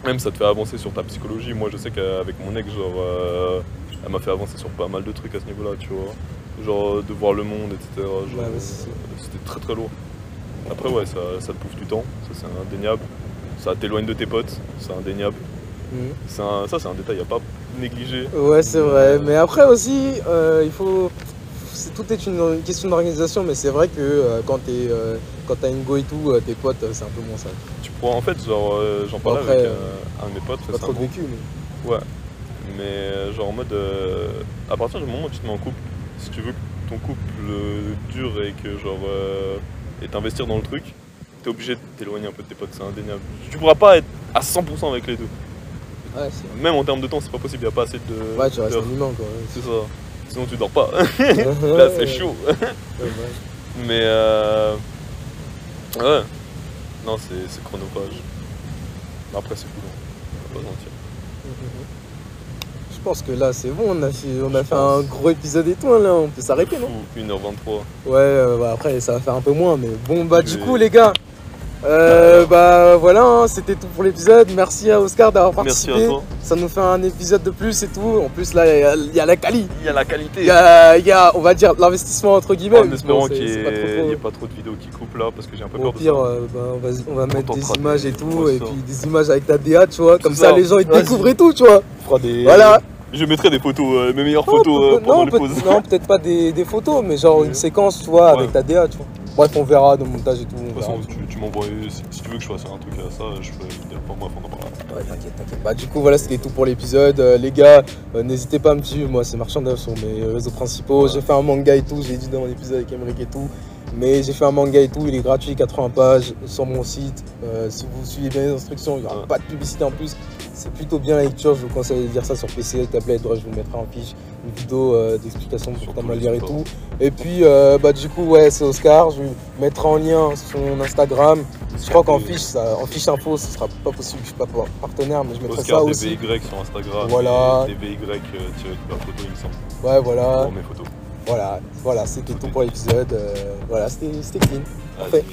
Même ça te fait avancer sur ta psychologie. Moi, je sais qu'avec mon ex, genre, euh, elle m'a fait avancer sur pas mal de trucs à ce niveau-là, tu vois. Genre, de voir le monde, etc. Ouais, euh, C'était très très lourd. Après, ouais, ça, ça te bouffe du temps, ça c'est indéniable. Ça t'éloigne de tes potes, c'est indéniable. Un- ça, c'est un détail à pas négliger. Ouais, c'est vrai. Mais après aussi, euh, il faut. Tout est une, une question d'organisation, mais c'est vrai que euh, quand t'es, euh, quand t'as une go et tout, euh, tes potes, euh, c'est un peu moins ça. En fait, genre, euh, j'en parlais Après, avec euh, un de mes potes Pas trop récemment. vécu, mais. Mais euh, genre en mode, euh, à partir du moment où tu te mets en couple, si tu veux que ton couple euh, dure et que genre euh, et t'investir dans le truc, t'es obligé de t'éloigner un peu de tes potes, c'est indéniable. Tu pourras pas être à 100% avec les deux. Ouais, c'est Même en termes de temps, c'est pas possible, y a pas assez de. Ouais, tu restes d'heures. un humain, quoi. C'est ça. Sinon tu dors pas. Là, c'est chaud. Mais euh... ouais. Non, c'est chronophage. Mais après c'est cool. On va pas se mentir. Je pense que là, c'est bon, on a fait, on a Je fait pense. un gros épisode et tout, hein, là, on peut s'arrêter, non? Fou, 1h23. Ouais, euh, bah, après, ça va faire un peu moins, mais bon, bah, du coup, les gars, euh, bah, voilà, hein, c'était tout pour l'épisode. Merci à Oscar d'avoir Merci participé. à toi. Ça nous fait un épisode de plus et tout. En plus, là, il y a- il y, a la quali. Il y a la qualité. Il y a, il y a, on va dire, l'investissement entre guillemets. en espérant qu'il n'y ait pas trop de vidéos qui coupent là parce que j'ai un peu Au peur de pire, ça. euh, bah, on va, on va mettre des de- images et tout, Ouais, et puis des images avec ta DA, tu vois, comme ça, ça. les gens ils découvrent et tout, tu vois. On fera des... Voilà. Je mettrai des photos, euh, mes meilleures Non, photos euh, pendant non, les pauses. non, peut-être pas des, des photos, mais genre une séquence, tu vois, avec ta DA, tu vois. Bref, on verra dans le montage et tout. Tu, m'envoies, si, si tu veux que je fasse un truc à ça, je ferai pour moi, on en parlera. Ouais, t'inquiète, t'inquiète. Bah, du coup, voilà, c'était tout pour l'épisode. Euh, les gars, euh, n'hésitez pas à me suivre. Moi, c'est Marchandin sur mes réseaux principaux. Ouais. J'ai fait un manga et tout. J'ai dit dans mon épisode avec Emmerich et tout. Mais j'ai fait un manga et tout. Il est gratuit, 80 pages sur mon site. Euh, si vous suivez bien les instructions, il n'y aura Ouais. pas de publicité en plus. c'est plutôt bien la lecture. Je vous conseille de lire ça sur PC, tablette. Ouais, je vous mettrai en fiche une vidéo euh, d'explication Sur les lire et tout. Et puis, euh, bah, du coup, ouais, c'est Oscar. Je mettrai en lien son Instagram. Je crois qu'en fiche, ça, en fiche info, ce sera pas possible. Je suis pas partenaire, mais je mettrai Oscar ça aussi. DVY sur Instagram. Voilà. DVY euh, tiré de la photo, il me semble. Ouais, voilà. Pour mes photos. Voilà, voilà, c'était tout pour l'épisode. Euh, voilà, c'était clean. Parfait.